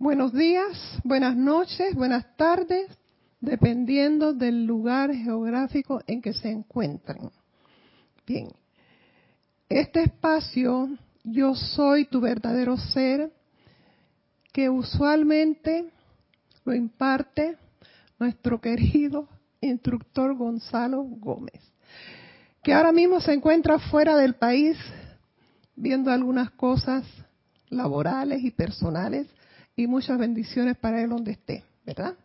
Buenos días, buenas noches, buenas tardes, dependiendo del lugar geográfico en que se encuentren. Bien, este espacio, yo soy tu verdadero ser, que usualmente lo imparte nuestro querido instructor Gonzalo Gómez, que ahora mismo se encuentra fuera del país viendo algunas cosas laborales y personales y muchas bendiciones para él donde esté, ¿verdad?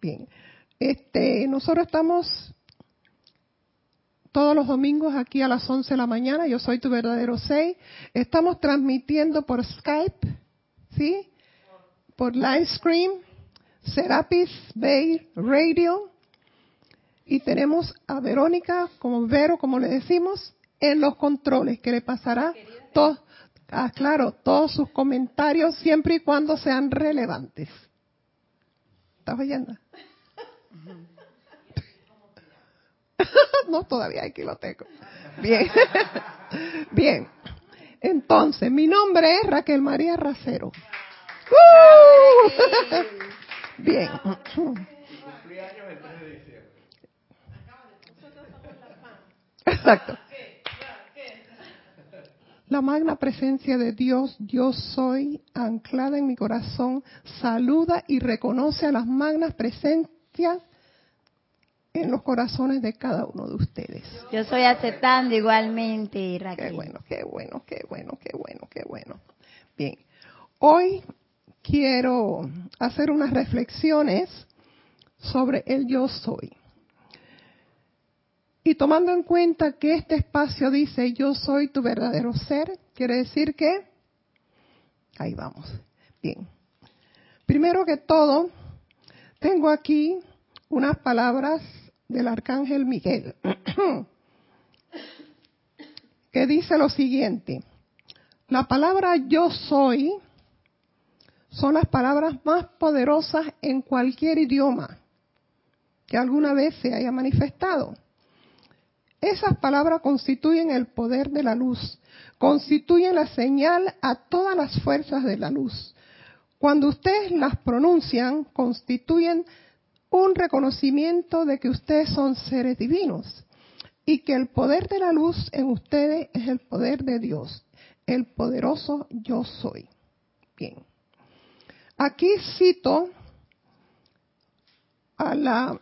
Bien. Este, nosotros estamos todos los domingos aquí a las 11 de la mañana, yo soy tu verdadero 6. Estamos transmitiendo por Skype, ¿sí? Por Livestream, Serapis Bay Radio. Y tenemos a Verónica, como Vero, como le decimos, en los controles, que le pasará todo Ah, claro, todos sus comentarios siempre y cuando sean relevantes. ¿Estás oyendo? no, todavía aquí lo tengo. Bien. Bien. Entonces, mi nombre es Raquel María Racero. Bien. Exacto. La magna presencia de Dios, yo soy, anclada en mi corazón, saluda y reconoce a las magnas presencias en los corazones de cada uno de ustedes. Yo soy aceptando igualmente, Raquel. Qué bueno, qué bueno, qué bueno, qué bueno, qué bueno. Bien, hoy quiero hacer unas reflexiones sobre el yo soy. Y tomando en cuenta que este espacio dice yo soy tu verdadero ser, quiere decir que, ahí vamos, bien. Primero que todo, tengo aquí unas palabras del arcángel Miguel, que dice lo siguiente, la palabra yo soy son las palabras más poderosas en cualquier idioma que alguna vez se haya manifestado. Esas palabras constituyen el poder de la luz, constituyen la señal a todas las fuerzas de la luz. Cuando ustedes las pronuncian, constituyen un reconocimiento de que ustedes son seres divinos y que el poder de la luz en ustedes es el poder de Dios, el poderoso yo soy. Bien. Aquí cito a la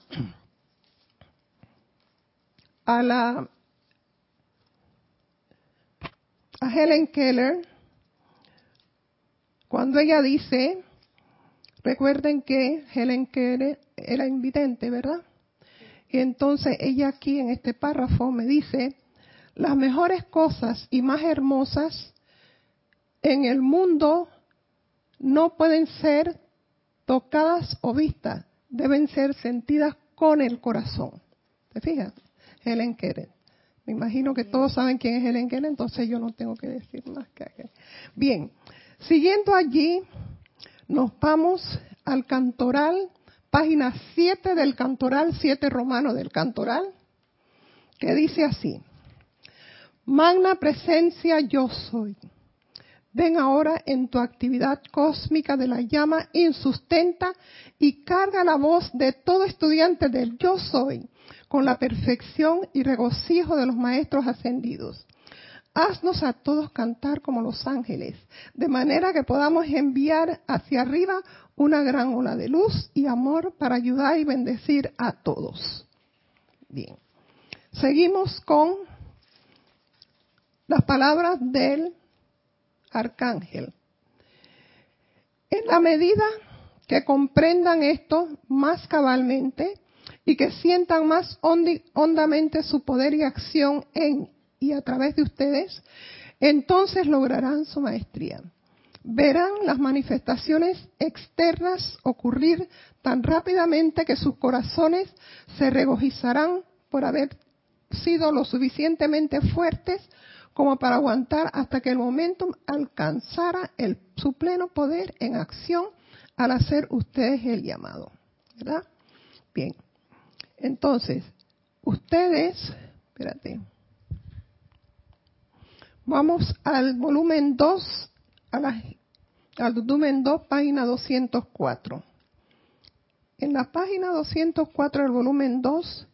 a la Helen Keller cuando ella dice, recuerden que Helen Keller era invidente, ¿verdad? Y entonces ella aquí en este párrafo me dice, las mejores cosas y más hermosas en el mundo no pueden ser tocadas o vistas, deben ser sentidas con el corazón. ¿Te fijas? Helen Keller. Me imagino que todos saben quién es Helen Keller, entonces yo no tengo que decir más que Bien, siguiendo allí, nos vamos al cantoral, página 7 del cantoral, 7 romano del cantoral, que dice así, Magna presencia yo soy. Ven ahora en tu actividad cósmica de la llama insustenta y carga la voz de todo estudiante del yo soy con la perfección y regocijo de los maestros ascendidos. Haznos a todos cantar como los ángeles, de manera que podamos enviar hacia arriba una gran ola de luz y amor para ayudar y bendecir a todos. Bien. Seguimos con las palabras del arcángel. En la medida que comprendan esto más cabalmente, y que sientan más hondamente su poder y acción en y a través de ustedes, entonces lograrán su maestría. Verán las manifestaciones externas ocurrir tan rápidamente que sus corazones se regocijarán por haber sido lo suficientemente fuertes como para aguantar hasta que el momentum alcanzara el, su pleno poder en acción al hacer ustedes el llamado. ¿Verdad? Bien. Entonces, ustedes, espérate, vamos al volumen 2, a la al volumen 2, página 204. En la página 204 del volumen 2,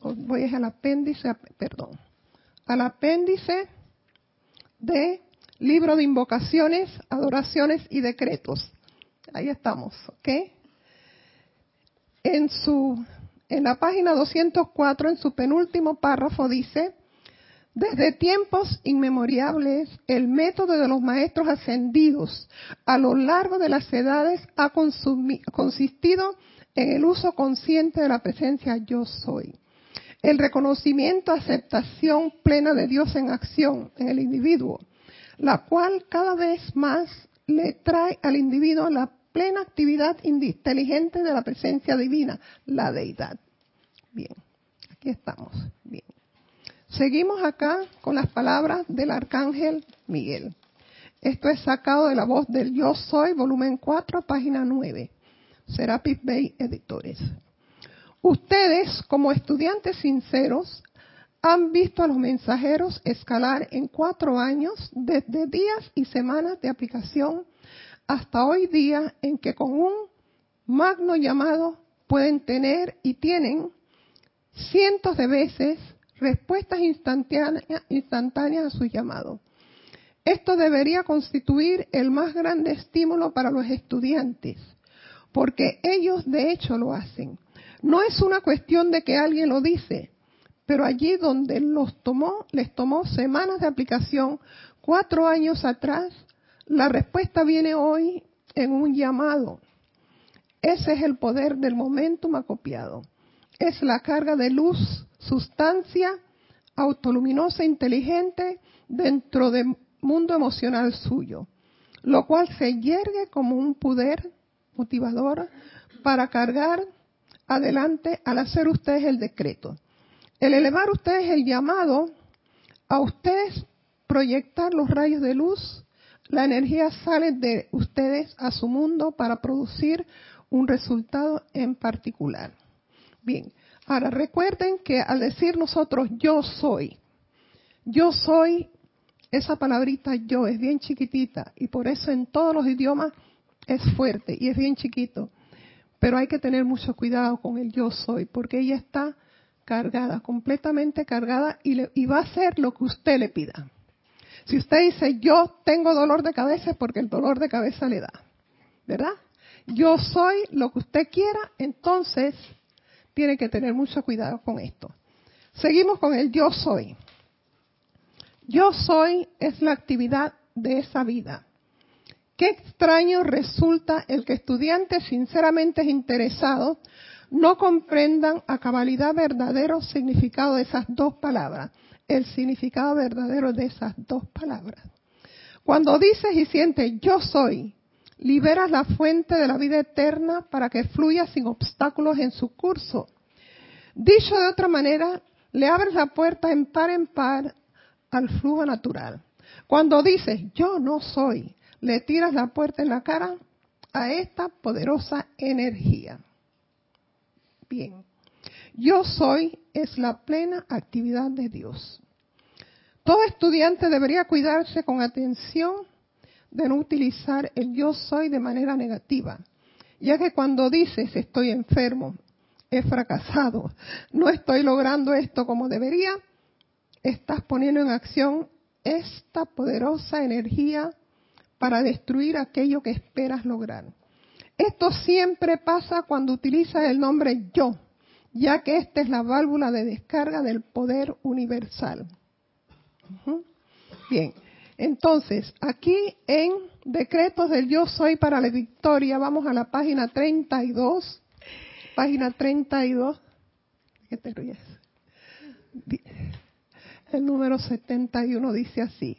voy al apéndice, perdón, al apéndice de libro de invocaciones, adoraciones y decretos. Ahí estamos, ¿ok? En su en la página 204 en su penúltimo párrafo dice, desde tiempos inmemoriales, el método de los maestros ascendidos a lo largo de las edades ha consistido en el uso consciente de la presencia yo soy. El reconocimiento, aceptación plena de Dios en acción en el individuo, la cual cada vez más le trae al individuo la plena actividad inteligente de la presencia divina, la deidad. Bien, aquí estamos. Bien. Seguimos acá con las palabras del arcángel Miguel. Esto es sacado de la voz del Yo Soy, volumen 4, página 9. Serapis Bay Editores. Ustedes, como estudiantes sinceros, han visto a los mensajeros escalar en cuatro años, desde días y semanas de aplicación hasta hoy día en que con un magno llamado pueden tener y tienen cientos de veces respuestas instantáneas, a su llamado. Esto debería constituir el más grande estímulo para los estudiantes, porque ellos de hecho lo hacen. No es una cuestión de que alguien lo dice, pero allí donde los tomó, les tomó semanas de aplicación, cuatro años atrás, la respuesta viene hoy en un llamado. Ese es el poder del momentum acopiado. Es la carga de luz, sustancia autoluminosa inteligente dentro del mundo emocional suyo, lo cual se yergue como un poder motivador para cargar adelante al hacer ustedes el decreto. El elevar ustedes el llamado, a ustedes proyectar los rayos de luz, la energía sale de ustedes a su mundo para producir un resultado en particular. Bien, ahora recuerden que al decir nosotros yo soy, yo soy, esa palabrita yo es bien chiquitita y por eso en todos los idiomas es fuerte y es bien chiquito. Pero hay que tener mucho cuidado con el yo soy, porque ella está cargada, completamente cargada y, y va a hacer lo que usted le pida. Si usted dice, yo tengo dolor de cabeza, es porque el dolor de cabeza le da, ¿verdad? Yo soy lo que usted quiera, entonces tiene que tener mucho cuidado con esto. Seguimos con el yo soy. Yo soy es la actividad de esa vida. Qué extraño resulta el que estudiantes sinceramente interesados no comprendan a cabalidad verdadero significado de esas dos palabras, el significado verdadero de esas dos palabras. Cuando dices y sientes yo soy, liberas la fuente de la vida eterna para que fluya sin obstáculos en su curso. Dicho de otra manera, le abres la puerta en par en par al flujo natural. Cuando dices yo no soy, le tiras la puerta en la cara a esta poderosa energía. Bien, yo soy es la plena actividad de Dios. Todo estudiante debería cuidarse con atención de no utilizar el yo soy de manera negativa, ya que cuando dices estoy enfermo, he fracasado, no estoy logrando esto como debería, estás poniendo en acción esta poderosa energía para destruir aquello que esperas lograr. Esto siempre pasa cuando utilizas el nombre yo, ya que esta es la válvula de descarga del poder universal. Bien, entonces, aquí en Decretos del Yo Soy para la Victoria, vamos a la página 32. Página 32. ¿Qué te ríes? El número 71 dice así.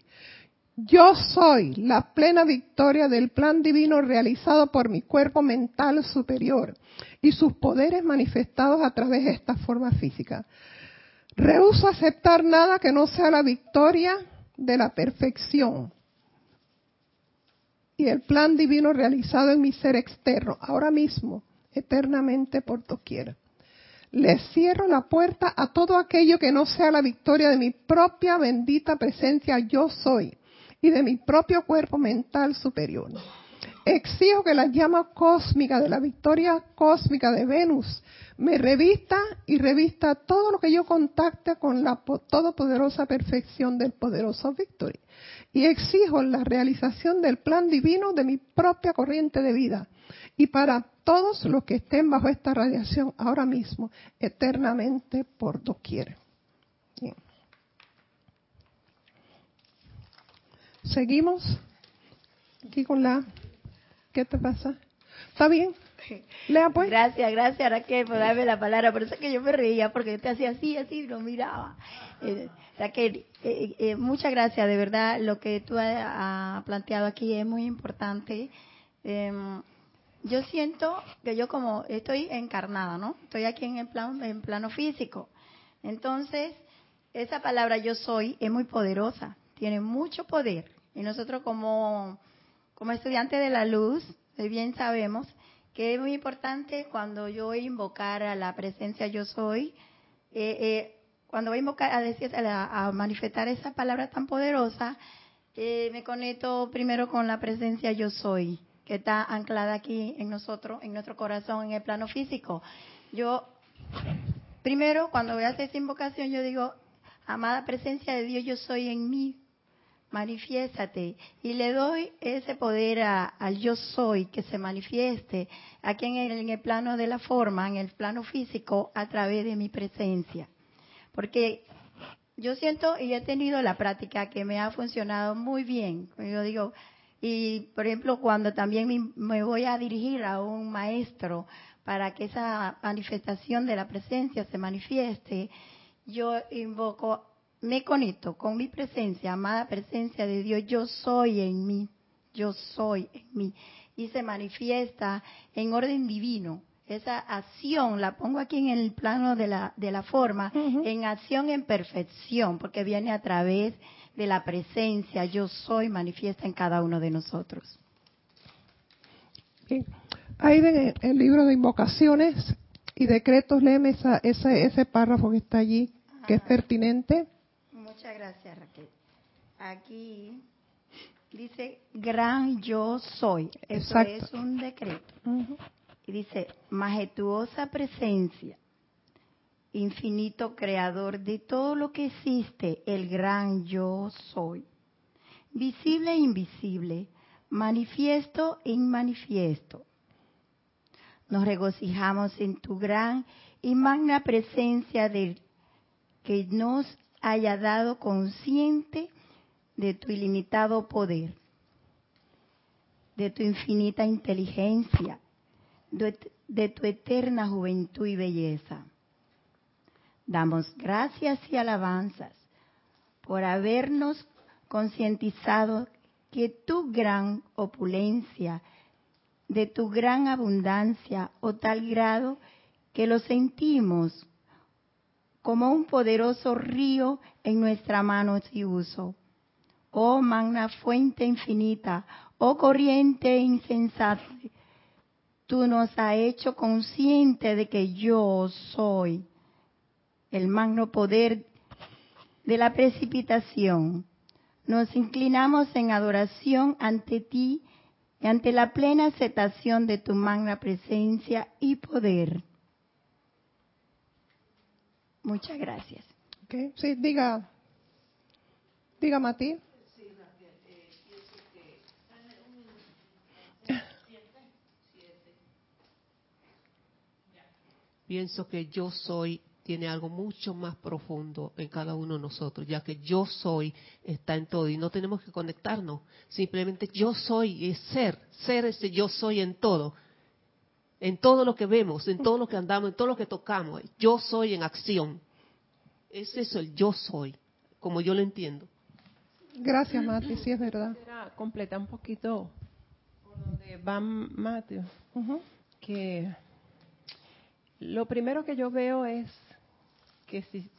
Yo soy la plena victoria del plan divino realizado por mi cuerpo mental superior y sus poderes manifestados a través de esta forma física. Rehuso aceptar nada que no sea la victoria de la perfección y el plan divino realizado en mi ser externo, ahora mismo, eternamente por doquier. Le cierro la puerta a todo aquello que no sea la victoria de mi propia bendita presencia yo soy y de mi propio cuerpo mental superior. Exijo que la llama cósmica de la victoria cósmica de Venus me revista y revista todo lo que yo contacte con la todopoderosa perfección del poderoso Victory. Y exijo la realización del plan divino de mi propia corriente de vida. Y para todos los que estén bajo esta radiación ahora mismo, eternamente por doquier. Seguimos aquí con la... ¿Qué te pasa? ¿Está bien? Lea pues. Gracias, gracias Raquel por darme la palabra. Por eso es que yo me reía, porque yo te hacía así, así, lo miraba. Eh, Raquel, eh, eh, muchas gracias, de verdad. Lo que tú has planteado aquí es muy importante. Em, yo siento que yo como estoy encarnada, ¿no? Estoy aquí en el plano, en plano físico. Entonces, esa palabra yo soy es muy poderosa, tiene mucho poder. Y nosotros como, como estudiantes de la luz, bien sabemos que es muy importante cuando yo voy a invocar a la presencia yo soy, eh, eh, cuando voy a invocar, a, decir, a, manifestar esa palabra tan poderosa, eh, me conecto primero con la presencia yo soy, que está anclada aquí en nosotros, en nuestro corazón, en el plano físico. Yo, primero, cuando voy a hacer esa invocación, yo digo, amada presencia de Dios, yo soy en mí, manifiéstate y le doy ese poder al yo soy que se manifieste aquí en el, en el, plano de la forma, en el plano físico, a través de mi presencia. Porque yo siento y he tenido la práctica que me ha funcionado muy bien. Yo digo, y por ejemplo, cuando también me voy a dirigir a un maestro para que esa manifestación de la presencia se manifieste, yo invoco me conecto con mi presencia, amada presencia de Dios, yo soy en mí, yo soy en mí. Y se manifiesta en orden divino. Esa acción la pongo aquí en el plano de la, de la forma, en acción en perfección, porque viene a través de la presencia, yo soy manifiesta en cada uno de nosotros. Ahí en el libro de invocaciones y decretos, léeme ese, ese párrafo que está allí, que es pertinente. Muchas gracias, Raquel. Aquí dice, gran yo soy. Eso es un decreto. Y dice, majestuosa presencia, infinito creador de todo lo que existe, el gran yo soy. Visible e invisible, manifiesto e inmanifiesto. Nos regocijamos en tu gran y magna presencia de que nos haya dado consciente de tu ilimitado poder, de tu infinita inteligencia, de, tu eterna juventud y belleza. Damos gracias y alabanzas por habernos concientizado que tu gran opulencia, de tu gran abundancia o tal grado que lo sentimos como un poderoso río en nuestra mano y uso. Oh magna fuente infinita, oh corriente insensata, tú nos has hecho consciente de que yo soy el magno poder de la precipitación. Nos inclinamos en adoración ante ti y ante la plena aceptación de tu magna presencia y poder. Muchas gracias. Okay. Sí, diga, diga Mati. Pienso que yo soy tiene algo mucho más profundo en cada uno de nosotros, ya que yo soy está en todo y no tenemos que conectarnos. Simplemente yo soy es ser, ser ese yo soy en todo en todo lo que vemos, en todo lo que andamos, en todo lo que tocamos. Yo soy en acción. Es eso el yo soy, como yo lo entiendo. Gracias, Mati, sí es verdad. completa un poquito por donde va Mateo, que lo primero que yo veo es que si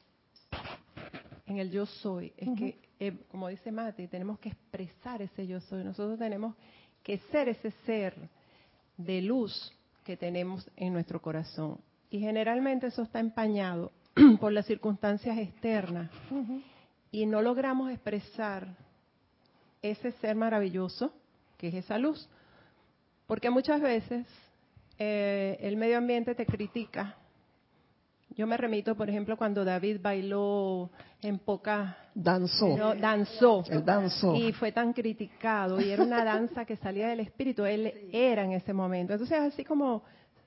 en el yo soy, es que, eh, como dice Mati, tenemos que expresar ese yo soy. Nosotros tenemos que ser ese ser de luz que tenemos en nuestro corazón. Y generalmente eso está empañado por las circunstancias externas. Y no logramos expresar ese ser maravilloso que es esa luz. Porque muchas veces eh, el medio ambiente te critica. Yo me remito, por ejemplo, cuando David bailó en poca... Danzó. danzó. Danzó. Y fue tan criticado. Y era una danza que salía del espíritu. Él era en ese momento. Entonces, así como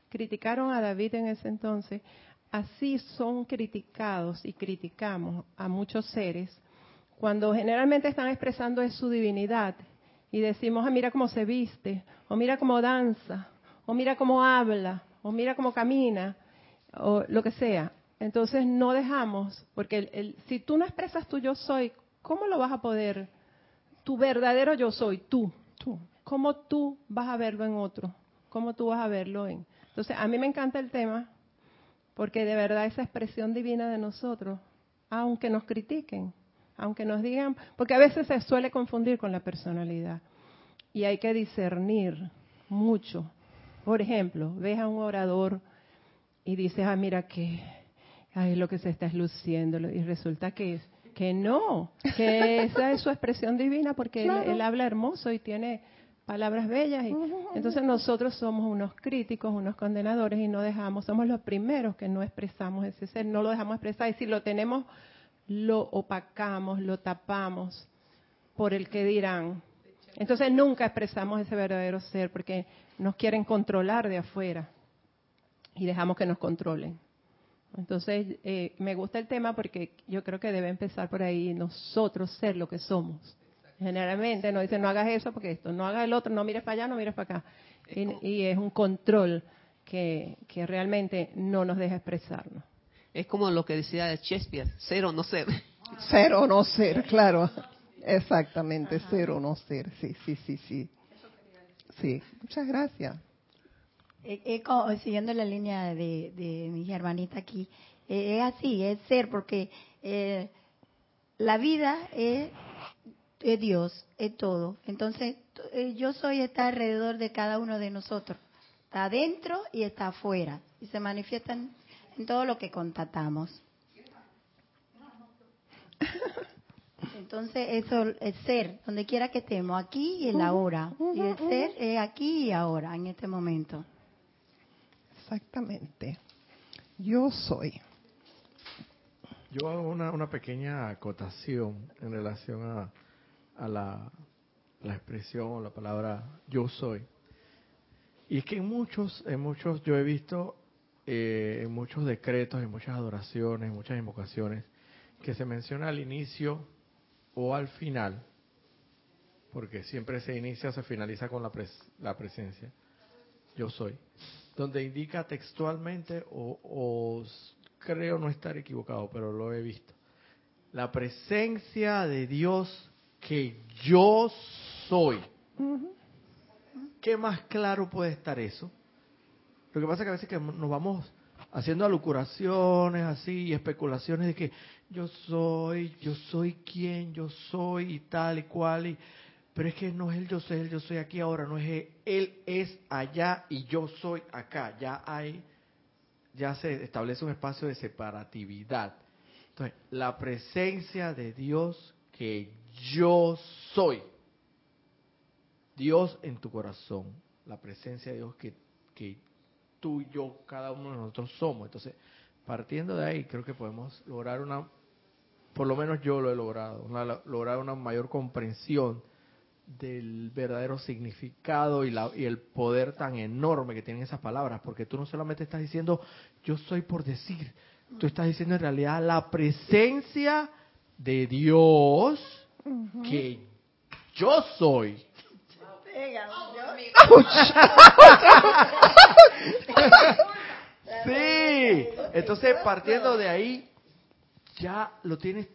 criticaron a David en ese entonces, así son criticados y criticamos a muchos seres cuando generalmente están expresando es su divinidad y decimos, ah, mira cómo se viste, o mira cómo danza, o mira cómo habla, o mira cómo camina, o lo que sea. Entonces no dejamos, porque el, si tú no expresas tu yo soy, ¿cómo lo vas a poder? Tu verdadero yo soy, tú. tú. ¿Cómo tú vas a verlo en otro? ¿Cómo tú vas a verlo en? Entonces, a mí me encanta el tema, porque de verdad esa expresión divina de nosotros, aunque nos critiquen, aunque nos digan, porque a veces se suele confundir con la personalidad y hay que discernir mucho. Por ejemplo, ves a un orador y dices, ah, mira que es lo que se está luciendo y resulta que que no, que esa es su expresión divina porque él, habla hermoso y tiene palabras bellas y entonces nosotros somos unos críticos, unos condenadores y no dejamos, somos los primeros que no expresamos ese ser, no lo dejamos expresar y si lo tenemos lo opacamos, lo tapamos por el que dirán. Entonces nunca expresamos ese verdadero ser porque nos quieren controlar de afuera y dejamos que nos controlen. Entonces eh, me gusta el tema porque yo creo que debe empezar por ahí nosotros ser lo que somos. Generalmente nos dicen no hagas eso porque esto, no hagas el otro, no mires para allá, no mires para acá. Y, y es un control que, que realmente no nos deja expresarnos. Es como lo que decía de Shakespeare, ser o no ser. Ser o no ser, claro. Exactamente, ser o no ser. Sí, sí, sí, sí. Sí, muchas gracias. Eh, siguiendo la línea de, de mi hermanita aquí, eh, es así, es ser, porque eh, la vida es, es, Dios, es todo. Entonces, yo soy está alrededor de cada uno de nosotros. Está adentro y está afuera. Y se manifiestan en todo lo que contatamos. Entonces, eso es ser, donde quiera que estemos, aquí y en la hora. Y el ser es aquí y ahora, en este momento. Exactamente. Yo soy. Yo hago una, una pequeña acotación en relación a, a la, la expresión o la palabra yo soy. Y es que en muchos, en muchos yo he visto eh, en muchos decretos, en muchas adoraciones, en muchas invocaciones, que se menciona al inicio o al final, porque siempre se inicia o se finaliza con la, la presencia, yo soy, donde indica textualmente, o, creo no estar equivocado, pero lo he visto, la presencia de Dios que yo soy. ¿Qué más claro puede estar eso? Lo que pasa es que a veces que nos vamos haciendo alucuraciones así y especulaciones de que yo soy, yo soy quien, yo soy y tal y cual. Y, pero es que no es el yo soy, el yo soy aquí ahora, no es él, él es allá y yo soy acá. Ya hay, ya se establece un espacio de separatividad. Entonces, la presencia de Dios que yo soy. Dios en tu corazón. La presencia de Dios que, que tú, yo, cada uno de nosotros somos. Entonces, partiendo de ahí, creo que podemos lograr una, por lo menos yo lo he logrado, lograr una mayor comprensión del verdadero significado y, la, y el poder tan enorme que tienen esas palabras, porque tú no solamente estás diciendo yo soy por decir, tú estás diciendo en realidad la presencia de Dios que yo soy. sí, entonces partiendo de ahí, ya lo tienes,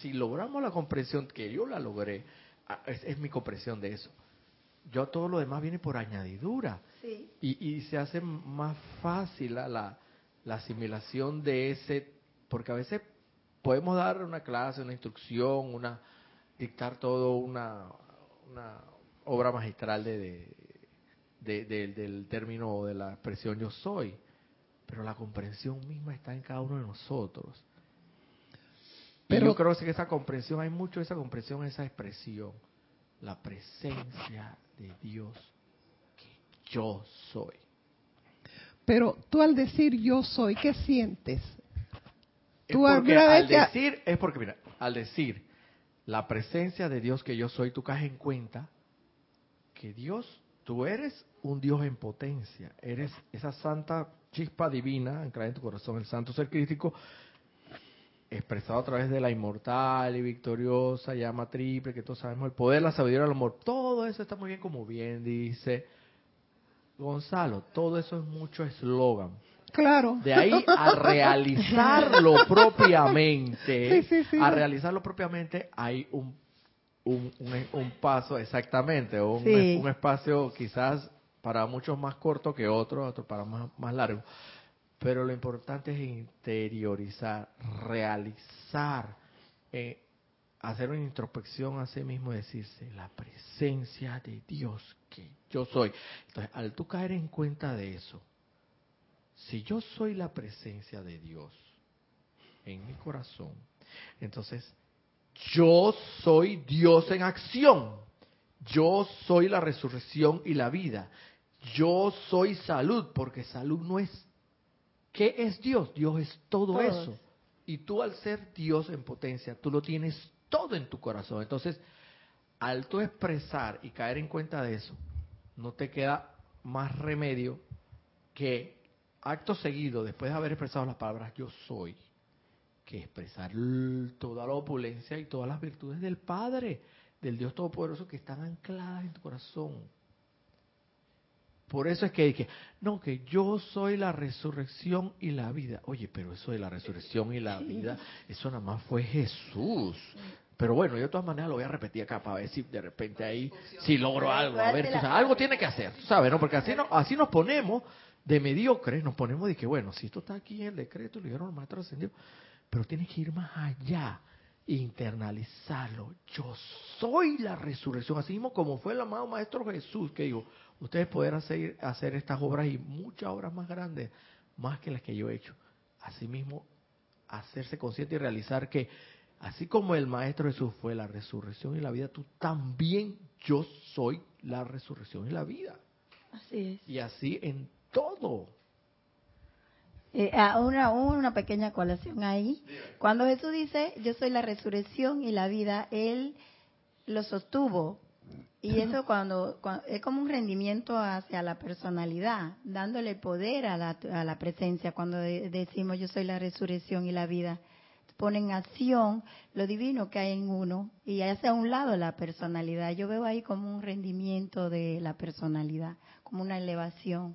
si logramos la comprensión, que yo la logré, ah, es, mi comprensión de eso. Yo todo lo demás viene por añadidura. Y, se hace más fácil la, la, asimilación de ese, porque a veces podemos dar una clase, una instrucción, una dictar todo una, una obra magistral de, del término de la expresión yo soy. pero la comprensión misma está en cada uno de nosotros. Pero yo creo que esa comprensión, hay mucho esa comprensión, esa expresión, la presencia de Dios que yo soy. Pero tú al decir yo soy, ¿qué sientes? ¿Tú porque al decir, es porque mira, al decir la presencia de Dios que yo soy, tú caes en cuenta que Dios, tú eres un Dios en potencia, eres esa santa chispa divina anclada en tu corazón, el santo ser crítico, expresado a través de la inmortal y victoriosa llama triple, que todos sabemos, el poder, la sabiduría, el amor, todo eso está muy bien como bien dice Gonzalo, todo eso es mucho eslogan. Claro. De ahí a realizarlo propiamente, a realizarlo propiamente hay un, un, un, paso exactamente, un, un espacio quizás para muchos más corto que otro, otro para más, más largo. Pero lo importante es interiorizar, realizar, eh, hacer una introspección a sí mismo y decirse, la presencia de Dios que yo soy. Entonces, al tú caer en cuenta de eso, si yo soy la presencia de Dios en mi corazón, entonces yo soy Dios en acción. Yo soy la resurrección y la vida. Yo soy salud, porque salud no es... ¿Qué es Dios? Dios es todo, eso. Y tú al ser Dios en potencia, tú lo tienes todo en tu corazón. Entonces, al tú expresar y caer en cuenta de eso, no te queda más remedio que acto seguido, después de haber expresado las palabras yo soy, que expresar toda la opulencia y todas las virtudes del Padre, del Dios Todopoderoso que están ancladas en tu corazón. Por eso es que dije, no, que yo soy la resurrección y la vida. Oye, pero eso de la resurrección y la vida, eso nada más fue Jesús. Pero bueno, yo de todas maneras lo voy a repetir acá para ver si de repente ahí, si logro algo. A ver, algo tiene que hacer, ¿sabes? ¿no? Porque así, no, así nos ponemos de mediocres, nos ponemos de que, bueno, si esto está aquí en el decreto, lo dijeron los maestros ascendidos, pero tienes que ir más allá internalizarlo. Yo soy la resurrección, así mismo como fue el amado Maestro Jesús, que digo, ustedes pueden hacer, hacer estas obras y muchas obras más grandes, más que las que yo he hecho. Asimismo, hacerse consciente y realizar que, así como el Maestro Jesús fue la resurrección y la vida, tú también, yo soy la resurrección y la vida. Así es. Y así en todo. Eh, ah, una, una pequeña colación ahí. Cuando Jesús dice, yo soy la resurrección y la vida, Él lo sostuvo. Y eso cuando, es como un rendimiento hacia la personalidad, dándole poder a la, a la presencia. Cuando decimos yo soy la resurrección y la vida, pone en acción lo divino que hay en uno y hace a un lado la personalidad. Yo veo ahí como un rendimiento de la personalidad, como una elevación.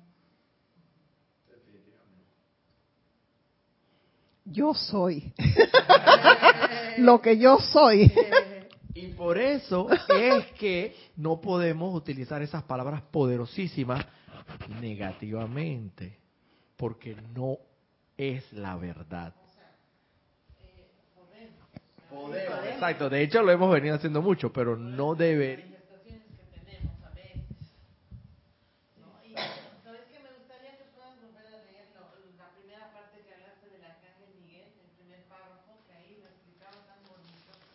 Yo soy. lo que yo soy. y por eso es que no podemos utilizar esas palabras poderosísimas negativamente, porque no es la verdad. Exacto, de hecho lo hemos venido haciendo mucho, pero no debería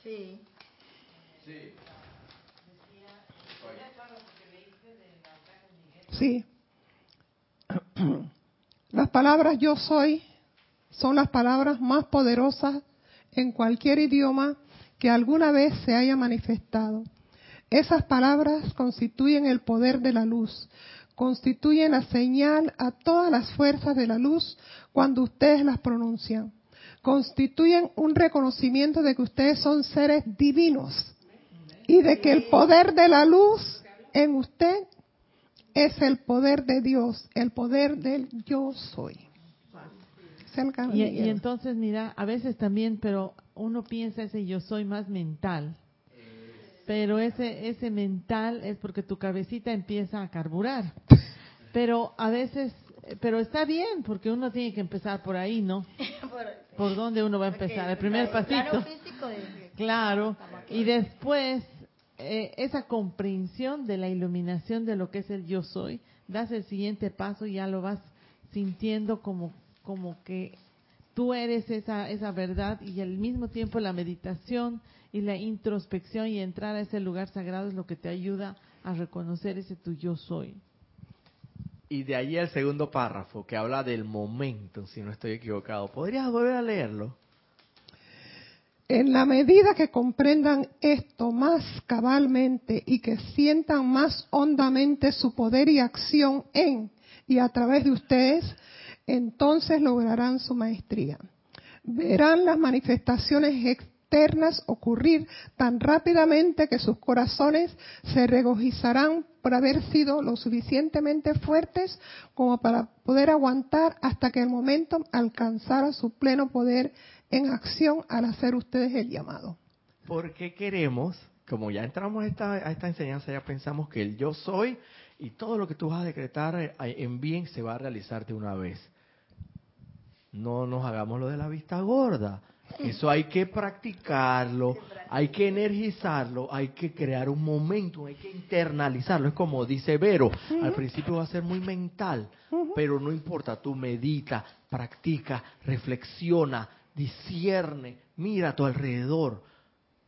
Sí. Sí. Las palabras yo soy son las palabras más poderosas en cualquier idioma que alguna vez se haya manifestado. Esas palabras constituyen el poder de la luz, constituyen la señal a todas las fuerzas de la luz cuando ustedes las pronuncian constituyen un reconocimiento de que ustedes son seres divinos y de que el poder de la luz en usted es el poder de Dios, el poder del yo soy. Y, y, entonces, mira, a veces también, pero uno piensa ese yo soy más mental. Pero ese, ese mental es porque tu cabecita empieza a carburar. Pero a veces pero está bien, porque uno tiene que empezar por ahí, ¿no? ¿Por dónde uno va a empezar? El primer pasito. Claro, y después eh, esa comprensión de la iluminación de lo que es el yo soy, das el siguiente paso y ya lo vas sintiendo como como que tú eres esa, esa verdad y al mismo tiempo la meditación y la introspección y entrar a ese lugar sagrado es lo que te ayuda a reconocer ese tu yo soy. Y de ahí el segundo párrafo que habla del momento, si no estoy equivocado. ¿Podrías volver a leerlo? En la medida que comprendan esto más cabalmente y que sientan más hondamente su poder y acción en y a través de ustedes, entonces lograrán su maestría. Verán las manifestaciones externas ocurrir tan rápidamente que sus corazones se regocijarán por haber sido lo suficientemente fuertes como para poder aguantar hasta que el momento alcanzara su pleno poder en acción al hacer ustedes el llamado. Porque queremos, como ya entramos a esta, a esta enseñanza, ya pensamos que el yo soy y todo lo que tú vas a decretar eh, en bien se va a realizar de una vez. No nos hagamos lo de la vista gorda. Eso hay que practicarlo, hay que energizarlo, hay que crear un momento, hay que internalizarlo. Es como dice Vero, al principio va a ser muy mental, pero no importa, tú medita, practica, reflexiona, discierne, mira a tu alrededor.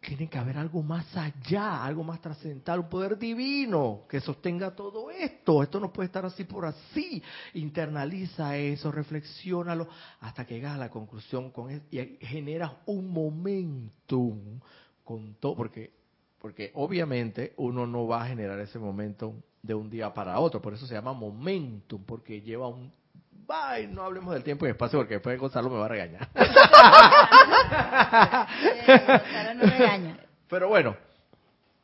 Tiene que haber algo más allá, algo más trascendental, un poder divino que sostenga todo esto. Esto no puede estar así por así. Internaliza eso, reflexiónalo hasta que llegas a la conclusión con eso y generas un momentum con todo, porque porque obviamente uno no va a generar ese momento de un día para otro, por eso se llama momentum, porque lleva un Bye, no hablemos del tiempo y espacio porque después Gonzalo me va a regañar. Pero bueno,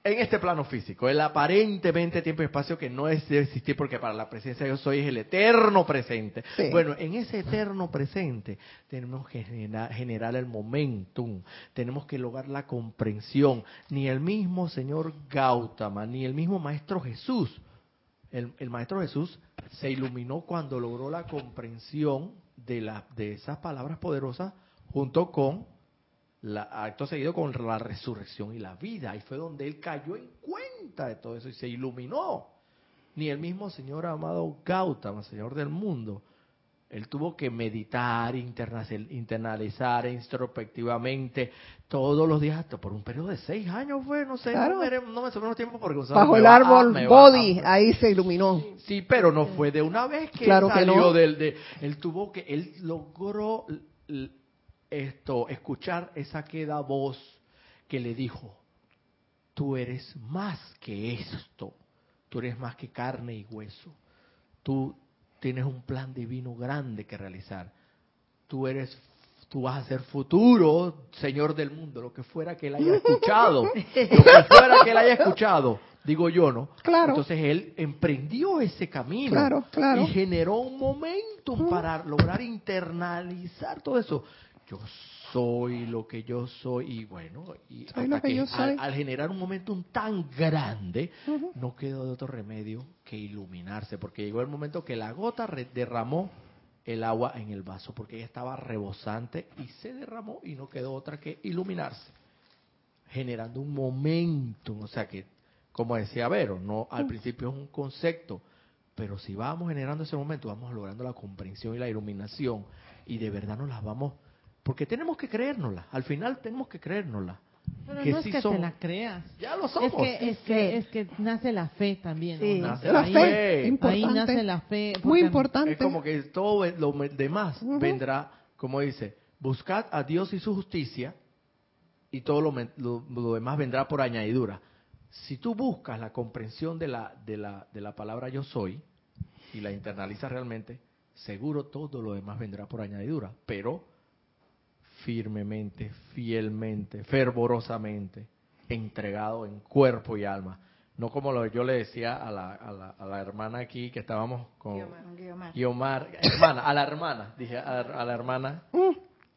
en este plano físico, el aparentemente tiempo y espacio que no es de existir porque para la presencia de yo soy es el eterno presente. Bueno, en ese eterno presente tenemos que generar, generar, el momentum, tenemos que lograr la comprensión. Ni el mismo señor Gautama, ni el mismo Maestro Jesús el, Maestro Jesús se iluminó cuando logró la comprensión de, la, de esas palabras poderosas junto con la, acto seguido con la resurrección y la vida. Y fue donde él cayó en cuenta de todo eso y se iluminó. Ni el mismo Señor amado Gautama, Señor del mundo, él tuvo que meditar, internalizar introspectivamente todos los días, hasta por un periodo de seis años fue, no sé, no, me, no tiempo porque Bajo el árbol Body, ahí se iluminó. Sí, pero no fue de una vez que salió del... De, él tuvo que, él logró esto, escuchar esa queda voz que le dijo, tú eres más que esto, tú eres más que carne y hueso, tú tienes un plan divino grande que realizar. Tú eres tú vas a ser futuro Señor del mundo, lo que fuera que él haya escuchado, lo que fuera que él haya escuchado, digo yo, ¿no? Claro. Entonces él emprendió ese camino claro, claro. y generó un momentum para lograr internalizar todo eso. Yo soy lo que yo soy y bueno, y hasta que, Al, generar un momentum tan grande, no quedó de otro remedio que iluminarse, porque llegó el momento que la gota derramó el agua en el vaso, porque ella estaba rebosante y se derramó y no quedó otra que iluminarse, generando un momentum, o sea que, como decía Vero, no al principio es un concepto, pero si vamos generando ese momento, vamos logrando la comprensión y la iluminación y de verdad nos las vamos porque tenemos que creérnosla. Al final tenemos que creérnosla. Pero no es que te la creas. Ya lo somos. Es que, es que, nace la fe también. Nace la fe. Ahí nace la fe. Muy importante. Es como que todo lo demás vendrá, como dice, buscad a Dios y su justicia y todo lo, lo, demás vendrá por añadidura. Si tú buscas la comprensión de la, de, la, de la palabra yo soy y la internalizas realmente, seguro todo lo demás vendrá por añadidura. Pero firmemente, fielmente, fervorosamente, entregado en cuerpo y alma. No como lo yo le decía a la, a la, hermana aquí que estábamos con Guiomar, hermana, a la hermana, dije a, la hermana, uh.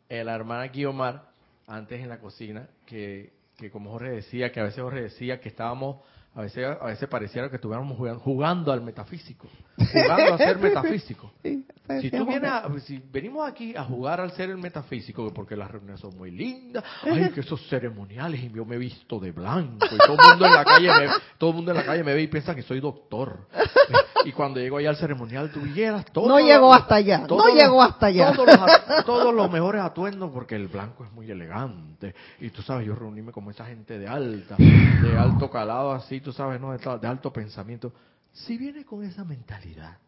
eh, la hermana Guiomar, antes en la cocina, que, que como Jorge decía, que a veces Jorge decía que estábamos a veces, a veces pareciera que estuviéramos jugando, jugando, al metafísico, jugando a ser metafísico. Si tú vienes si venimos aquí a jugar al ser el metafísico, porque las reuniones son muy lindas, ay, que esos ceremoniales, y yo me he visto de blanco, y todo el mundo en la calle me, todo el mundo en la calle me ve y piensa que soy doctor. Y cuando llego allá al ceremonial, tú vieras todo. No llegó hasta allá, no llegó hasta allá. Todos los, todos los mejores atuendos, porque el blanco es muy elegante. Y tú sabes, yo reunirme con esa gente de alta, de alto calado así, tú sabes, ¿no? De alto pensamiento si viene con esa mentalidad,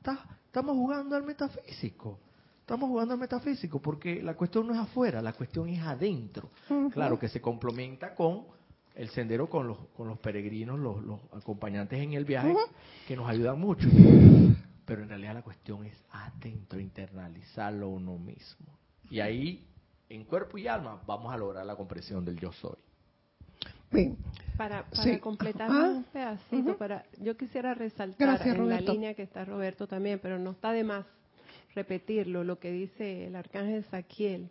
estamos jugando al metafísico. Estamos jugando al metafísico porque la cuestión no es afuera, la cuestión es adentro. Claro que se complementa con el sendero con los, con los peregrinos, los, acompañantes en el viaje, que nos ayudan mucho. Pero en realidad la cuestión es adentro, internalizarlo uno mismo. Y ahí, en cuerpo y alma, vamos a lograr la comprensión del yo soy. Para, completar ah, un pedacito, para, yo quisiera resaltar en la línea que está Roberto también, pero no está de más repetirlo, lo que dice el arcángel Saquiel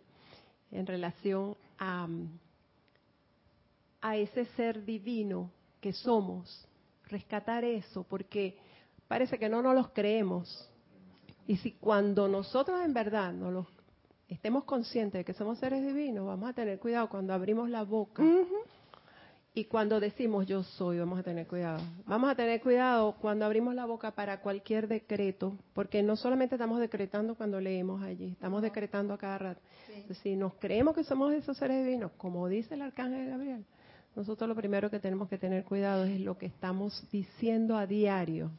en relación a, a ese ser divino que somos, rescatar eso, porque parece que no nos los creemos. Y si cuando nosotros en verdad no los estemos conscientes de que somos seres divinos, vamos a tener cuidado cuando abrimos la boca. Y cuando decimos yo soy, vamos a tener cuidado. Vamos a tener cuidado cuando abrimos la boca para cualquier decreto, porque no solamente estamos decretando cuando leemos allí, estamos decretando a cada rato. Si nos creemos que somos esos seres divinos, como dice el arcángel Gabriel, nosotros lo primero que tenemos que tener cuidado es lo que estamos diciendo a diario.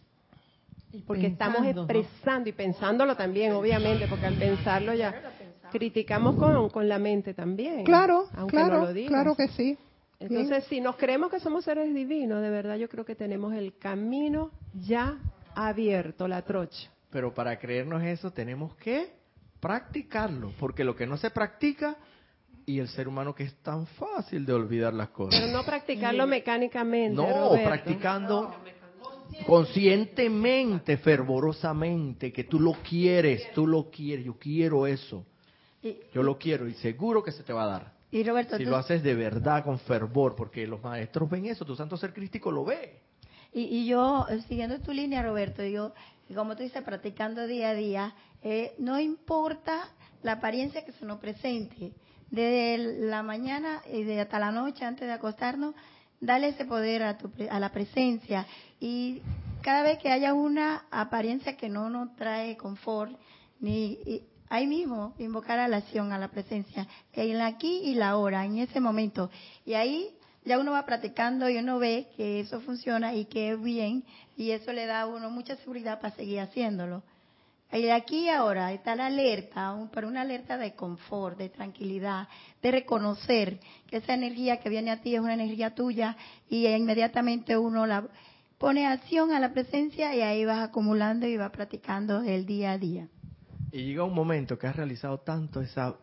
Porque estamos expresando y pensándolo también, obviamente, porque al pensarlo ya criticamos con, con la mente también. Claro, claro, claro que sí. Entonces, si nos creemos que somos seres divinos, de verdad yo creo que tenemos el camino ya abierto, la trocha. Pero para creernos eso tenemos que practicarlo, porque lo que no se practica y el ser humano que es tan fácil de olvidar las cosas. Pero no practicarlo mecánicamente. No, practicando conscientemente, fervorosamente, que tú lo quieres, tú lo quieres, yo quiero eso. Yo lo quiero y seguro que se te va a dar si lo haces de verdad, con fervor, porque los maestros ven eso, tu santo ser crístico lo ve. Y, yo, eh, siguiendo tu línea, Roberto, yo, como tú dices, practicando día a día, eh, no importa la apariencia que se nos presente, desde la mañana y de hasta la noche antes de acostarnos, dale ese poder a, tu, a la presencia y cada vez que haya una apariencia que no nos trae confort, ni ahí mismo invocar a la acción, a la presencia, en la aquí y la ahora, en ese momento. Y ahí ya uno va practicando y uno ve que eso funciona y que es bien y eso le da a uno mucha seguridad para seguir haciéndolo. Y aquí y ahora está la alerta, pero una alerta de confort, de tranquilidad, de reconocer que esa energía que viene a ti es una energía tuya y inmediatamente uno la pone acción a la presencia y ahí vas acumulando y vas practicando el día a día. Y llega un momento que has realizado tanto esa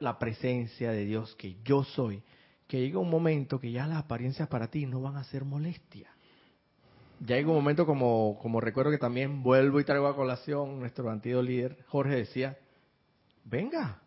la presencia de Dios que yo soy, que llega un momento que ya las apariencias para ti no van a ser molestia. Ya llega un momento como, como recuerdo que también vuelvo y traigo a colación, nuestro antiguo líder Jorge decía, venga,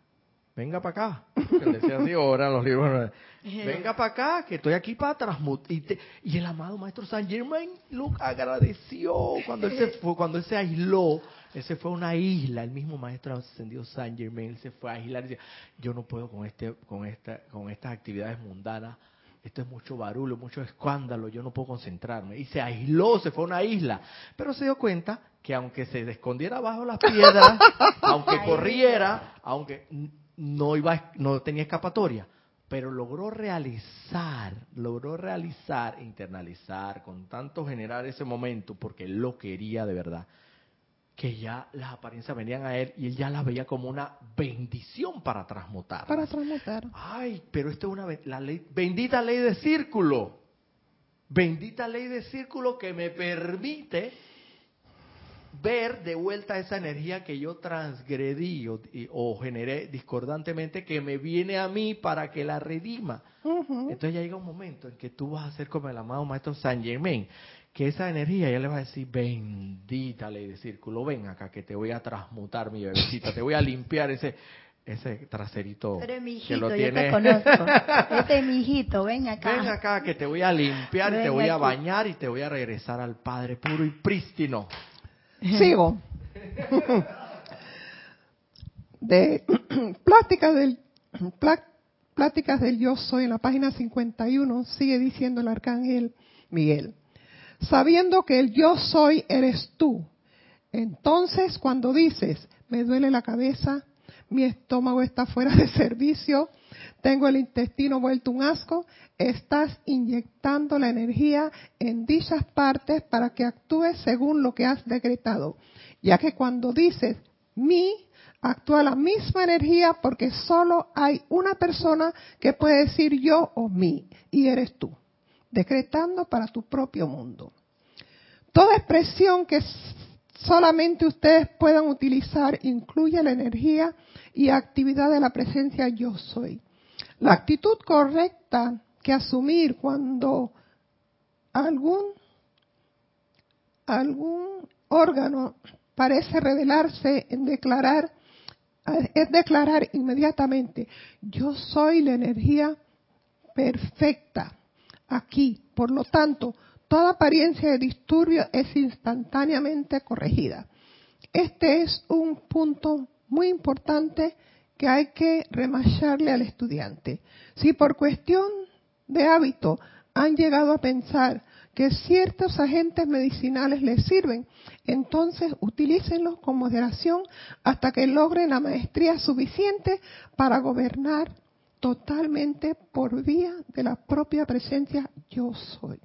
venga para acá. decía así, ahora los libros, venga para acá, que estoy aquí para transmutar. Y, el amado maestro San Germain lo agradeció cuando él se fue, cuando él se aisló. Él se fue a una isla, el mismo maestro ascendido San Germain, él se fue a aislar y decía, yo no puedo con este, con esta, con estas actividades mundanas, esto es mucho barullo, mucho escándalo, yo no puedo concentrarme. Y se aisló, se fue a una isla. Pero se dio cuenta que aunque se escondiera bajo las piedras, aunque corriera, aunque no iba, no tenía escapatoria, pero logró realizar, logró realizar, internalizar, con tanto generar ese momento, porque él lo quería de verdad, que ya las apariencias venían a él y él ya las veía como una bendición para transmutar. Para transmutar. Ay, pero esto es una la ley, bendita ley de círculo. Bendita ley de círculo que me permite ver de vuelta esa energía que yo transgredí o, generé discordantemente que me viene a mí para que la redima. Entonces ya llega un momento en que tú vas a ser como el amado maestro San Germain, que esa energía ya le va a decir, bendita ley de círculo, ven acá que te voy a transmutar mi bebecita, te voy a limpiar ese ese traserito que lo tiene. Yo te conozco. Este es mi hijito, ven acá. Ven acá que te voy a limpiar, te voy a bañar y te voy a regresar al Padre puro y prístino. Sigo. de pláticas del, pláticas del yo soy en la página 51 sigue diciendo el arcángel Miguel, sabiendo que el yo soy eres tú. Entonces cuando dices, me duele la cabeza, mi estómago está fuera de servicio, tengo el intestino vuelto un asco, estás inyectando la energía en dichas partes para que actúes según lo que has decretado. Ya que cuando dices mi, actúa la misma energía porque solo hay una persona que puede decir yo o mi, y eres tú, decretando para tu propio mundo. Toda expresión que solamente ustedes puedan utilizar incluye la energía y actividad de la presencia yo soy. La actitud correcta que asumir cuando algún, algún órgano parece revelarse en declarar, es declarar inmediatamente, yo soy la energía perfecta aquí. Por lo tanto, toda apariencia de disturbio es instantáneamente corregida. Este es un punto muy importante que hay que remacharle al estudiante. Si por cuestión de hábito han llegado a pensar que ciertos agentes medicinales les sirven, entonces utilícenlos con moderación hasta que logren la maestría suficiente para gobernar totalmente por vía de la propia presencia yo soy.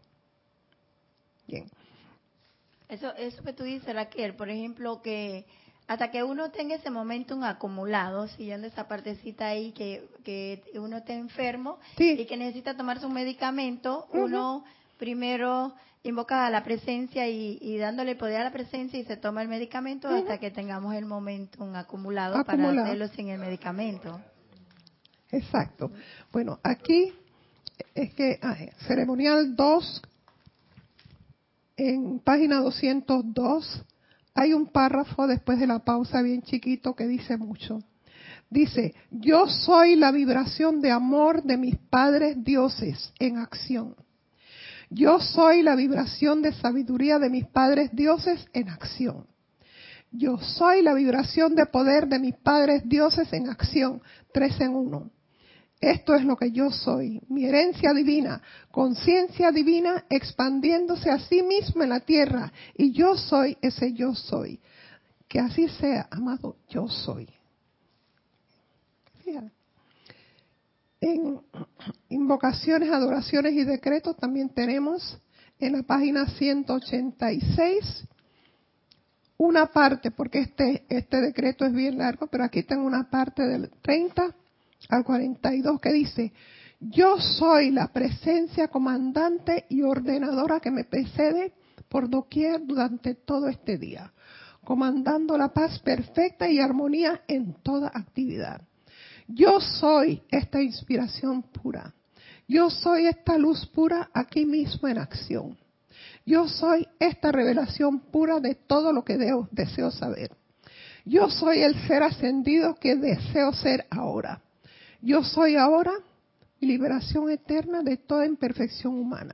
Bien. Eso, eso que tú dices, por ejemplo, que hasta que uno tenga ese momentum acumulado, siguiendo esa partecita ahí que, que uno está enfermo y que necesita tomar su medicamento, uno primero invoca a la presencia y, dándole poder a la presencia y se toma el medicamento hasta que tengamos el momentum acumulado, para hacerlo sin el medicamento. Exacto. Bueno, aquí es que ah, ceremonial 2, en página 202, hay un párrafo después de la pausa bien chiquito que dice mucho. Dice, yo soy la vibración de amor de mis padres dioses en acción. Yo soy la vibración de sabiduría de mis padres dioses en acción. Yo soy la vibración de poder de mis padres dioses en acción. Tres en uno. Esto es lo que yo soy, mi herencia divina, conciencia divina expandiéndose a sí mismo en la tierra. Y yo soy ese yo soy. Que así sea, amado, yo soy. En invocaciones, adoraciones y decretos también tenemos en la página 186 una parte, porque este, este decreto es bien largo, pero aquí tengo una parte del 30 al 42 que dice, yo soy la presencia comandante y ordenadora que me precede por doquier durante todo este día, comandando la paz perfecta y armonía en toda actividad. Yo soy esta inspiración pura. Yo soy esta luz pura aquí mismo en acción. Yo soy esta revelación pura de todo lo que deseo saber. Yo soy el ser ascendido que deseo ser ahora. Yo soy ahora liberación eterna de toda imperfección humana.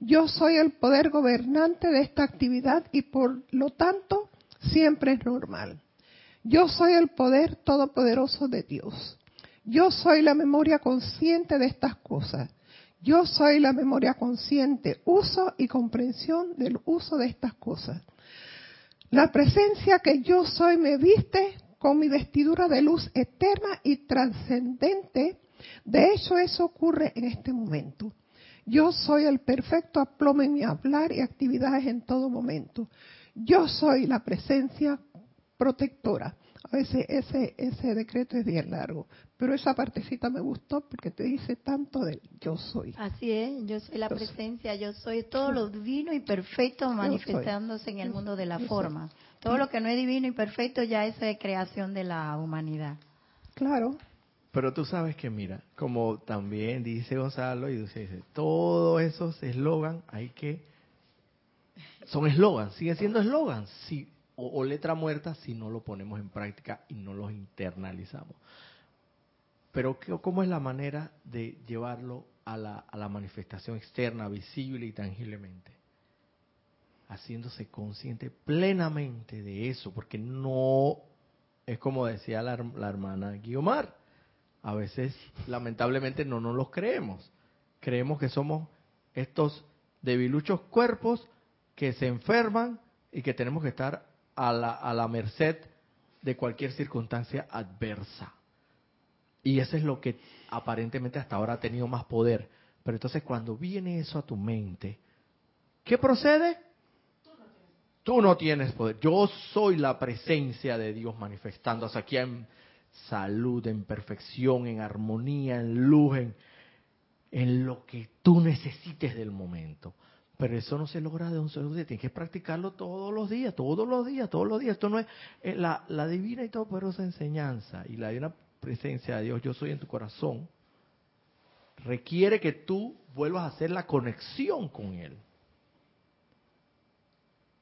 Yo soy el poder gobernante de esta actividad y por lo tanto siempre es normal. Yo soy el poder todopoderoso de Dios. Yo soy la memoria consciente de estas cosas. Yo soy la memoria consciente, uso y comprensión del uso de estas cosas. La presencia que yo soy me viste con mi vestidura de luz eterna y trascendente. De hecho, eso ocurre en este momento. Yo soy el perfecto aplomo en mi hablar y actividades en todo momento. Yo soy la presencia protectora. A veces ese, ese decreto es bien largo, pero esa partecita me gustó porque te dice tanto del yo soy. Así es, yo soy la presencia, yo soy todo lo divino y perfecto manifestándose en el mundo de la forma. Todo lo que no es divino y perfecto ya es creación de la humanidad. Claro. Pero tú sabes que, mira, como también dice Gonzalo y dice, todos esos eslogan hay que... Son eslogans, siguen siendo eslogans, sí, o, letra muerta si no lo ponemos en práctica y no los internalizamos. Pero ¿cómo es la manera de llevarlo a la, a la manifestación externa, visible y tangiblemente? Haciéndose consciente plenamente de eso, porque no es como decía la, hermana Guiomar, a veces lamentablemente no nos los creemos, creemos que somos estos debiluchos cuerpos que se enferman y que tenemos que estar a la, a la merced de cualquier circunstancia adversa. Y eso es lo que aparentemente hasta ahora ha tenido más poder. Pero entonces cuando viene eso a tu mente, ¿qué procede? Tú no tienes poder. Yo soy la presencia de Dios manifestándose aquí en salud, en perfección, en armonía, en luz, en, lo que tú necesites del momento. Pero eso no se logra de un solo día, tienes que practicarlo todos los días, todos los días, todos los días. Esto no es eh, la, la divina y todopoderosa enseñanza y la divina presencia de Dios, yo soy en tu corazón, requiere que tú vuelvas a hacer la conexión con Él.